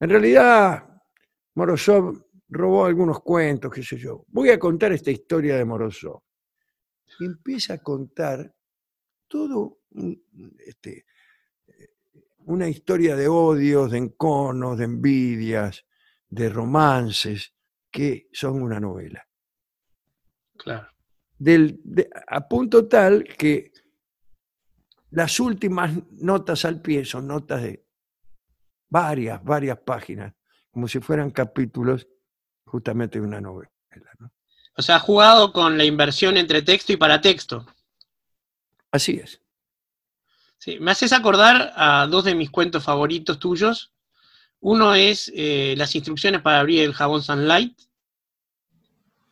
En realidad, Morozov robó algunos cuentos, qué sé yo. Voy a contar esta historia de Morozov. Y empieza a contar todo este, una historia de odios, de enconos, de envidias, de romances, que son una novela.
Claro.
Del- de- a punto tal que las últimas notas al pie son notas de varias, varias páginas, como si fueran capítulos justamente de una novela. ¿no?
O sea, ha jugado con la inversión entre texto y paratexto.
Así es.
Sí, me haces acordar a dos de mis cuentos favoritos tuyos. Uno es eh, las instrucciones para abrir el jabón Sunlight.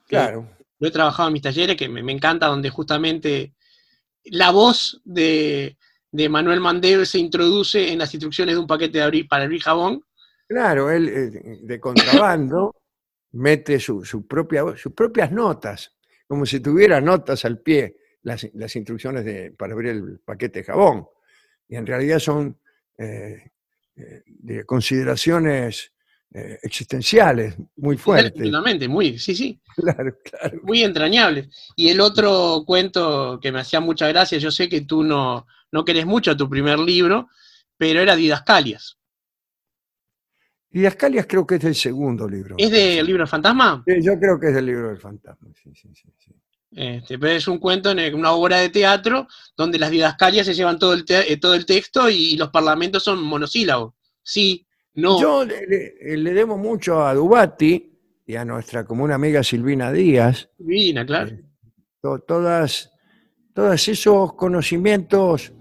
Claro.
Lo he trabajado en mis talleres, que me, me encanta, donde justamente la voz de, de Manuel Mandeo se introduce en las instrucciones de un paquete de abrir, para abrir jabón.
Claro, él eh, de contrabando mete su, su propia, sus propias notas, como si tuviera notas al pie, las, las instrucciones de, para abrir el paquete de jabón. Y en realidad son eh, eh, de consideraciones eh, existenciales muy fuertes.
Totalmente, muy, sí, sí.
Claro, claro.
muy entrañable. Y el otro cuento que me hacía mucha gracia, yo sé que tú no, no querés mucho a tu primer libro, pero era Didascalias.
Y Ascalias creo que es del segundo libro.
¿Es del libro del fantasma?
Sí, yo creo que es del libro del fantasma. sí, sí, sí, sí.
Este, pero es un cuento, en el- una obra de teatro, donde las didascalias se llevan todo el, te- eh, todo el texto y los parlamentos son monosílabos. Sí, no.
Yo le, le- le debo mucho a Dubati y a nuestra común amiga Silvina Díaz,
Divina, claro.
eh, to- todas, todos esos conocimientos, eh,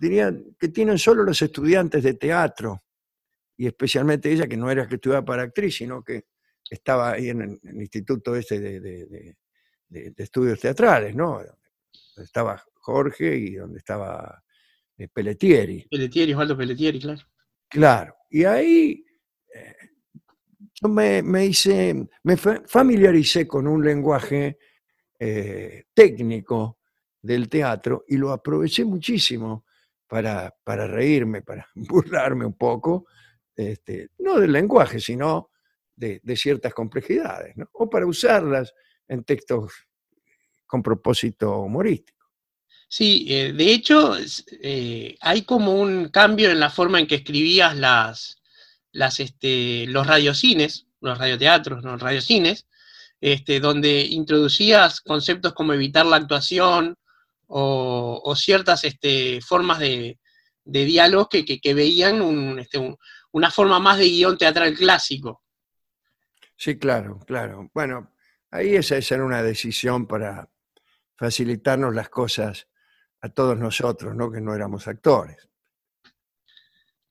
diría, que tienen solo los estudiantes de teatro, y especialmente ella, que no era que estudiaba para actriz, sino que estaba ahí en el, en el instituto este de, de- de- de- de estudios teatrales, ¿no? Donde estaba Jorge y donde estaba eh, Pelletieri.
Pelletieri, Osvaldo Pelletieri, claro.
Claro, y ahí eh, yo me, me hice, me fa- familiaricé con un lenguaje eh, técnico del teatro y lo aproveché muchísimo para, para reírme, para burlarme un poco, este, no del lenguaje, sino de, ciertas complejidades, ¿no? o para usarlas en textos con propósito humorístico.
Sí, eh, de hecho, eh, hay como un cambio en la forma en que escribías las, este, los radiocines, los radioteatros, los radiocines, este, donde introducías conceptos como evitar la actuación o, ciertas este, formas de, de diálogos que, veían un, este, un- una forma más de guion teatral clásico.
Sí, claro, claro. Bueno, ahí esa, esa era una decisión para facilitarnos las cosas a todos nosotros, ¿no? Que no éramos actores.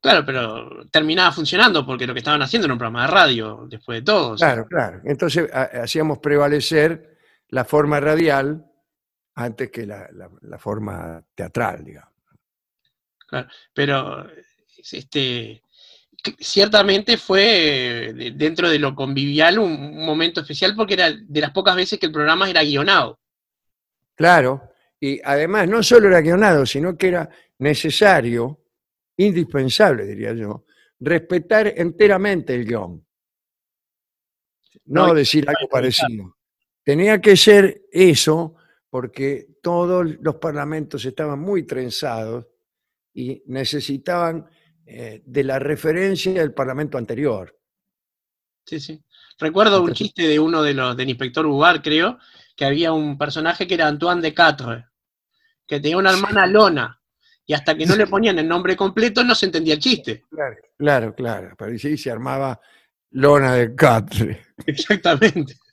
Claro, pero terminaba funcionando porque lo que estaban haciendo era un programa de radio, después de todo.
Claro, claro. Entonces ha- hacíamos prevalecer la forma radial antes que la, la- la forma teatral, digamos.
pero este, ciertamente fue eh, de- dentro de lo convivial un, un momento especial porque era de las pocas veces que el programa era guionado.
Claro. Y además no solo era guionado, sino que era necesario, indispensable, diría yo, respetar enteramente el guion. No,
No,
decir algo parecido. Tenía que ser eso porque todos los parlamentos estaban muy trenzados y necesitaban eh, de la referencia del parlamento anterior.
Sí, sí. Recuerdo un chiste de uno de los del inspector Ubar, creo, que había un personaje que era Antoine de Catre, que tenía una hermana Lona, y hasta que no le ponían el nombre completo no se entendía el chiste.
Claro, claro, claro. Parecía y se armaba lona de catre.
Exactamente.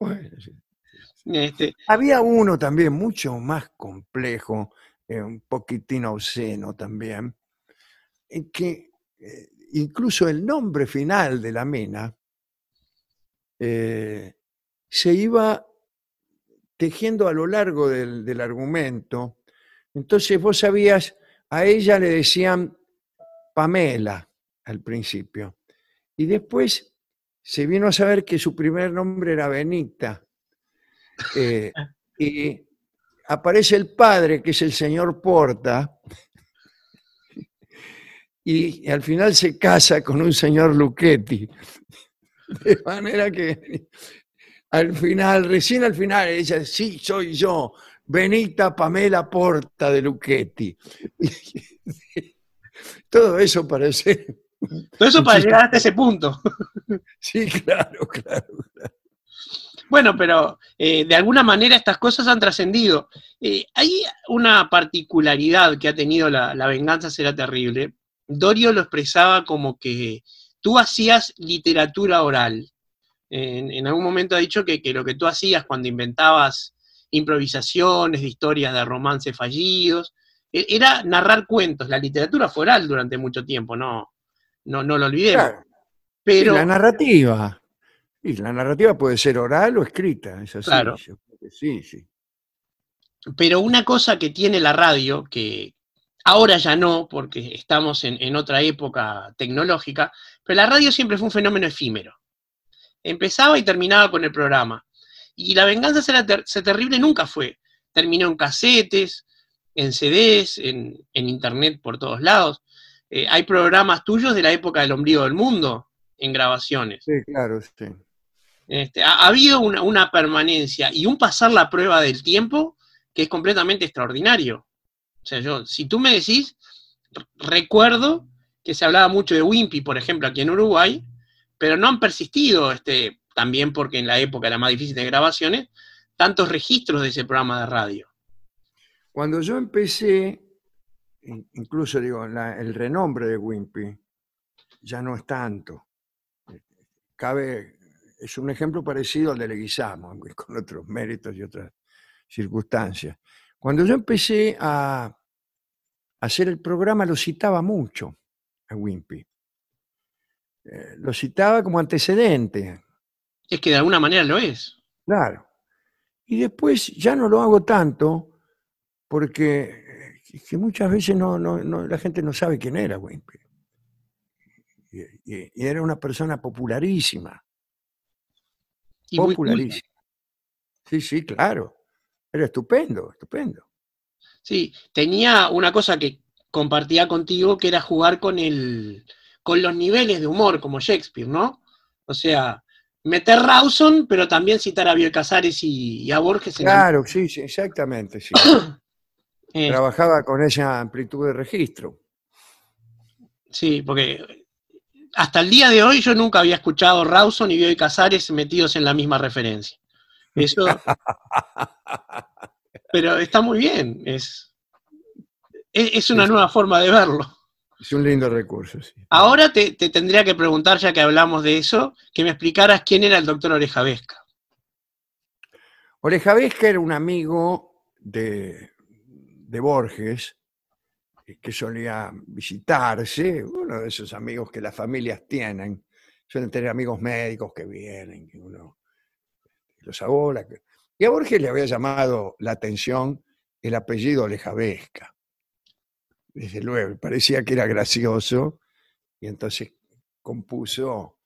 Bueno, sí.
Este,
Había uno también mucho más complejo, eh, un poquitín obsceno también, en que eh, incluso el nombre final de la mina eh, se iba tejiendo a lo largo del, del argumento. Entonces vos sabías, a ella le decían Pamela al principio, y después se vino a saber que su primer nombre era Benita. Eh, y aparece el padre, que es el señor Porta, y al final se casa con un señor Luchetti. De manera que al final, recién al final, ella, sí, soy yo, Benita Pamela Porta de Luchetti. Todo eso parece.
todo eso para llegar hasta ese punto.
Sí, claro, claro.
Bueno, pero eh, de alguna manera estas cosas han trascendido. Eh, hay una particularidad que ha tenido la, la venganza será terrible. Dorio lo expresaba como que tú hacías literatura oral. En, en algún momento ha dicho que, que lo que tú hacías cuando inventabas improvisaciones de historias de romances fallidos, e- era narrar cuentos. La literatura fue oral durante mucho tiempo, no, no, no lo olvidemos.
Claro.
Pero
la narrativa. Y la narrativa puede ser oral o escrita, es así.
Claro.
Sí, sí.
Pero una cosa que tiene la radio, que ahora ya no, porque estamos en, en otra época tecnológica, pero la radio siempre fue un fenómeno efímero. Empezaba y terminaba con el programa. Y la venganza será ter- ser terrible nunca fue. Terminó en casetes, en CDs, en, en internet por todos lados. Eh, hay programas tuyos de la época del ombligo del mundo en grabaciones.
Sí, claro, sí.
Este, ha, ha habido una, permanencia y un pasar la prueba del tiempo que es completamente extraordinario. O sea, yo, si tú me decís, recuerdo que se hablaba mucho de Wimpy, por ejemplo, aquí en Uruguay, pero no han persistido, este, también porque en la época era más difícil de grabaciones, tantos registros de ese programa de radio.
Cuando yo empecé, in- incluso digo, el renombre de Wimpy ya no es tanto. Cabe, es un ejemplo parecido al de Leguizamo, con otros méritos y otras circunstancias. Cuando yo empecé a hacer el programa, lo citaba mucho a Wimpy. Eh, lo citaba como antecedente,
Es que de alguna manera lo es.
Claro. Y después ya no lo hago tanto porque eh, que muchas veces no, no- no- la gente no sabe quién era Wimpy. Y, y- y era una persona popularísima,
Y
popularísima. Sí, sí, claro. Era estupendo, estupendo.
Sí, tenía una cosa que compartía contigo que era jugar con el con los niveles de humor como Shakespeare, ¿no? O sea, meter Rawson, pero también citar a Bioy Casares y, y a Borges en la-
Claro, sí, sí, exactamente. Sí.
eh,
Trabajaba con esa amplitud de registro.
sí, porque hasta el día de hoy yo nunca había escuchado Rawson y Bioy Casares metidos en la misma referencia. Eso, pero está muy bien, es, es, es una nueva forma de verlo.
Es un lindo recurso, sí.
Ahora te, te tendría que preguntar, ya que hablamos de eso, que me explicaras quién era el doctor Oreja Vesca.
Oreja Vesca era un amigo de, de Borges que solía visitarse, uno de esos amigos que las familias tienen. Suelen tener amigos médicos que vienen, que uno los abola. Y a Borges le había llamado la atención el apellido Oreja Vesca. Desde luego, parecía que era gracioso y entonces compuso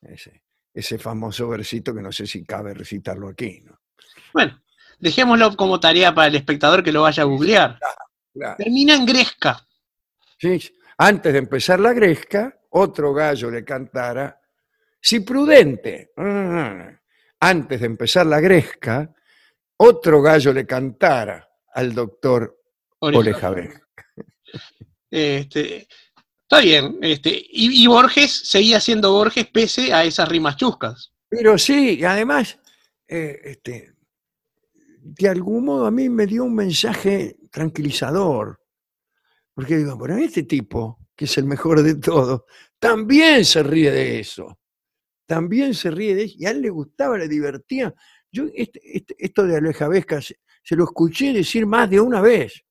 ese, ese famoso versito que no sé si cabe recitarlo aquí. ¿no?
Bueno, dejémoslo como tarea para el espectador que lo vaya a googlear.
Claro.
Termina en Gresca.
Sí. Antes de empezar la gresca, otro gallo le cantara, si prudente, antes de empezar la gresca, otro gallo le cantara al doctor
Oreja.
Oreja Vesca.
Este, Está bien. Este, y, y Borges seguía siendo Borges pese a esas rimas chuscas.
Pero sí, y además, eh, este, de algún modo a mí me dio un mensaje tranquilizador. Porque digo, bueno, este tipo, que es el mejor de todos, también se ríe de eso. También se ríe de eso. Y a él le gustaba, le divertía. Yo este- este- esto de Aleja Vesca se, se lo escuché decir más de una vez.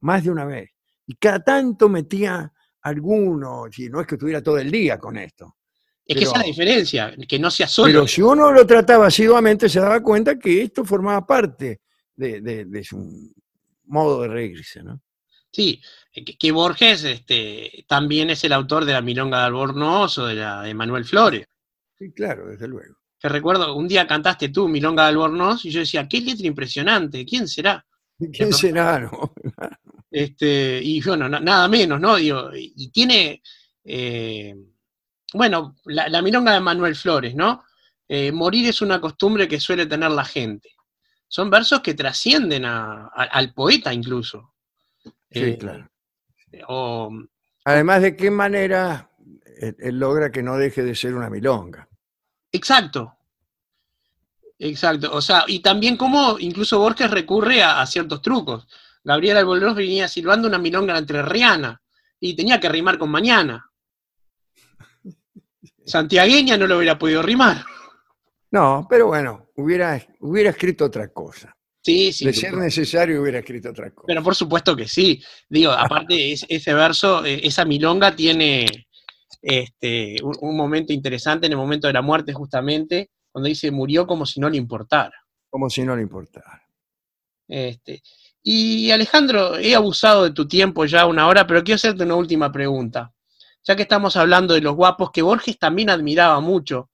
Más de una vez. Y cada tanto metía alguno, y no es que estuviera todo el día con esto.
Es que esa es la
Pero-
diferencia, que no sea solo.
Pero si uno lo trataba asiduamente, se daba cuenta que esto formaba parte de, de- de su modo de reírse, ¿no?
Sí, que, que Borges este, también es el autor de la Milonga de Albornoz o de la de Manuel Flores.
Sí, claro, desde luego.
Que recuerdo, un día cantaste tú Milonga de Albornoz y yo decía, qué letra impresionante, ¿quién será?
¿Quién será? no?
Este, y bueno, na- nada menos, ¿no? Digo, y y tiene, eh, bueno, la, la milonga de Manuel Flores, ¿no? Eh, morir es una costumbre que suele tener la gente. Son versos que trascienden a- a- al poeta incluso.
Sí,
Eh,
claro.
o-
Además, ¿de qué manera él, él logra que no deje de ser una milonga?
exacto. Exacto. O sea, y también como incluso Borges recurre a, a ciertos trucos. Gabriel Albolós venía silbando una milonga entrerriana y tenía que rimar con mañana. Santiagueña no lo hubiera podido rimar.
No, pero bueno, hubiera, hubiera escrito otra cosa.
Sí, sí.
de ser necesario, hubiera escrito otra cosa.
Pero por supuesto que sí. Digo, aparte, es- ese verso, eh, esa milonga tiene este, un, un momento interesante en el momento de la muerte, justamente, cuando dice murió como si no le importara.
Como si no le importara.
Este, y Alejandro, he abusado de tu tiempo ya una hora, pero quiero hacerte una última pregunta. Ya que estamos hablando de los guapos, que Borges también admiraba mucho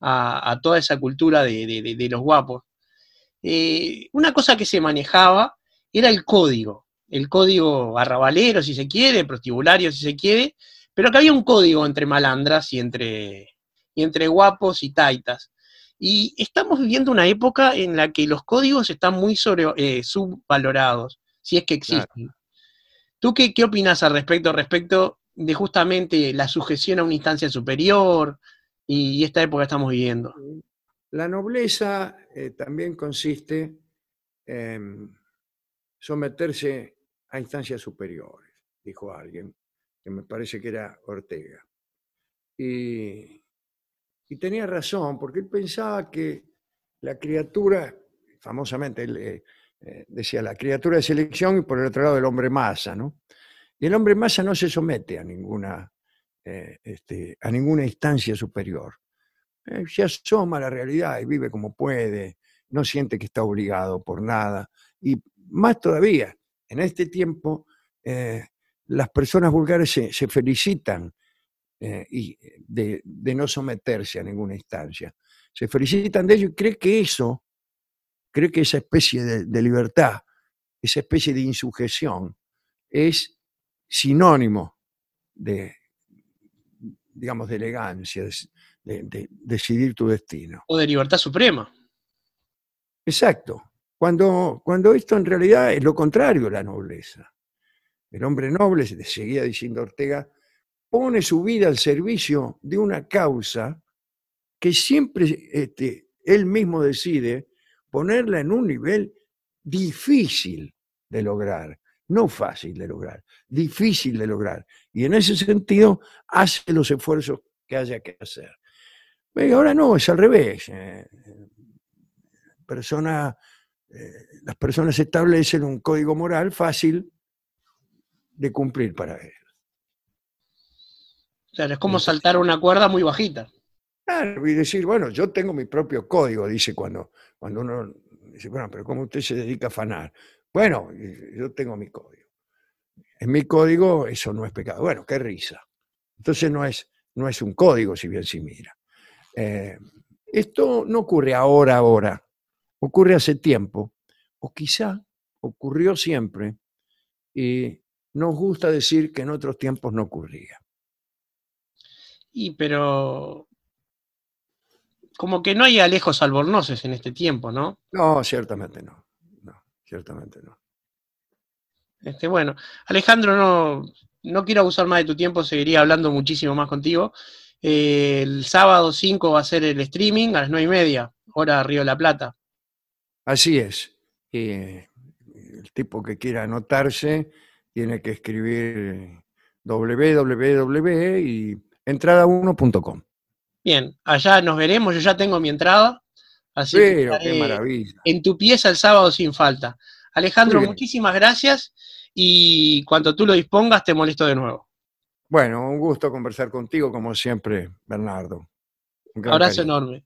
a, a toda esa cultura de, de- los guapos. Eh, una cosa que se manejaba era el código, el código arrabalero, si se quiere, prostibulario, si se quiere, pero que había un código entre malandras y entre, y entre guapos y taitas. Y estamos viviendo una época en la que los códigos están muy sobre, eh, subvalorados, si es que existen. ¿Tú qué, qué opinas al respecto, respecto de justamente la sujeción a una instancia superior y, esta época estamos viviendo?
La nobleza eh, también consiste en someterse a instancias superiores, dijo alguien, que me parece que era Ortega. Y, y tenía razón, porque él pensaba que la criatura, famosamente él eh, eh, decía, la criatura de selección y por el otro lado el hombre masa, ¿no? Y el hombre masa no se somete a ninguna, eh, este, a ninguna instancia superior. Eh, se asoma a la realidad y vive como puede, no siente que está obligado por nada. Y más todavía, en este tiempo, eh, las personas vulgares se, felicitan y de, de no someterse a ninguna instancia. Se felicitan de ello y cree que eso, cree que esa especie de, de libertad, esa especie de insujeción, es sinónimo de, digamos, de elegancia, de, de- de decidir tu destino.
O de libertad suprema.
Exacto. Cuando, cuando esto en realidad es lo contrario, la nobleza. El hombre noble, se seguía diciendo Ortega, pone su vida al servicio de una causa que siempre este, él mismo decide ponerla en un nivel difícil de lograr, no fácil de lograr, difícil de lograr. Y en ese sentido hace los esfuerzos que haya que hacer. Y ahora no, es al revés. eh, persona, eh, las personas establecen un código moral fácil de cumplir para él.
Claro, es como saltar una cuerda muy bajita.
Claro, y decir, bueno, yo tengo mi propio código, dice cuando, cuando uno dice, bueno, pero ¿cómo usted se dedica a afanar? Bueno, yo tengo mi código. En mi código eso no es pecado. Bueno, qué risa. Entonces no es, no es un código, si bien se mira. Eh, esto no ocurre ahora, ahora. Ocurre hace tiempo. O quizá ocurrió siempre. Y nos gusta decir que en otros tiempos no ocurría.
Y pero como que no hay alejos albornoces en este tiempo, ¿no?
No, ciertamente no. Ciertamente no.
Este, bueno, Alejandro, no, no quiero abusar más de tu tiempo, seguiría hablando muchísimo más contigo. Eh, el sábado 5 va a ser el streaming a las 9 y media, hora Río de la Plata.
Así es. Eh, el tipo que quiera anotarse tiene que escribir www y entrada1.com.
Bien, allá nos veremos, yo ya tengo mi entrada. Así que
Pero qué
estaré
maravilla.
en tu pieza el sábado sin falta. Alejandro, muchísimas gracias y cuando tú lo dispongas te molesto de nuevo.
Bueno, un gusto conversar contigo como siempre, Bernardo. Un
Abrazo
cariño.
enorme.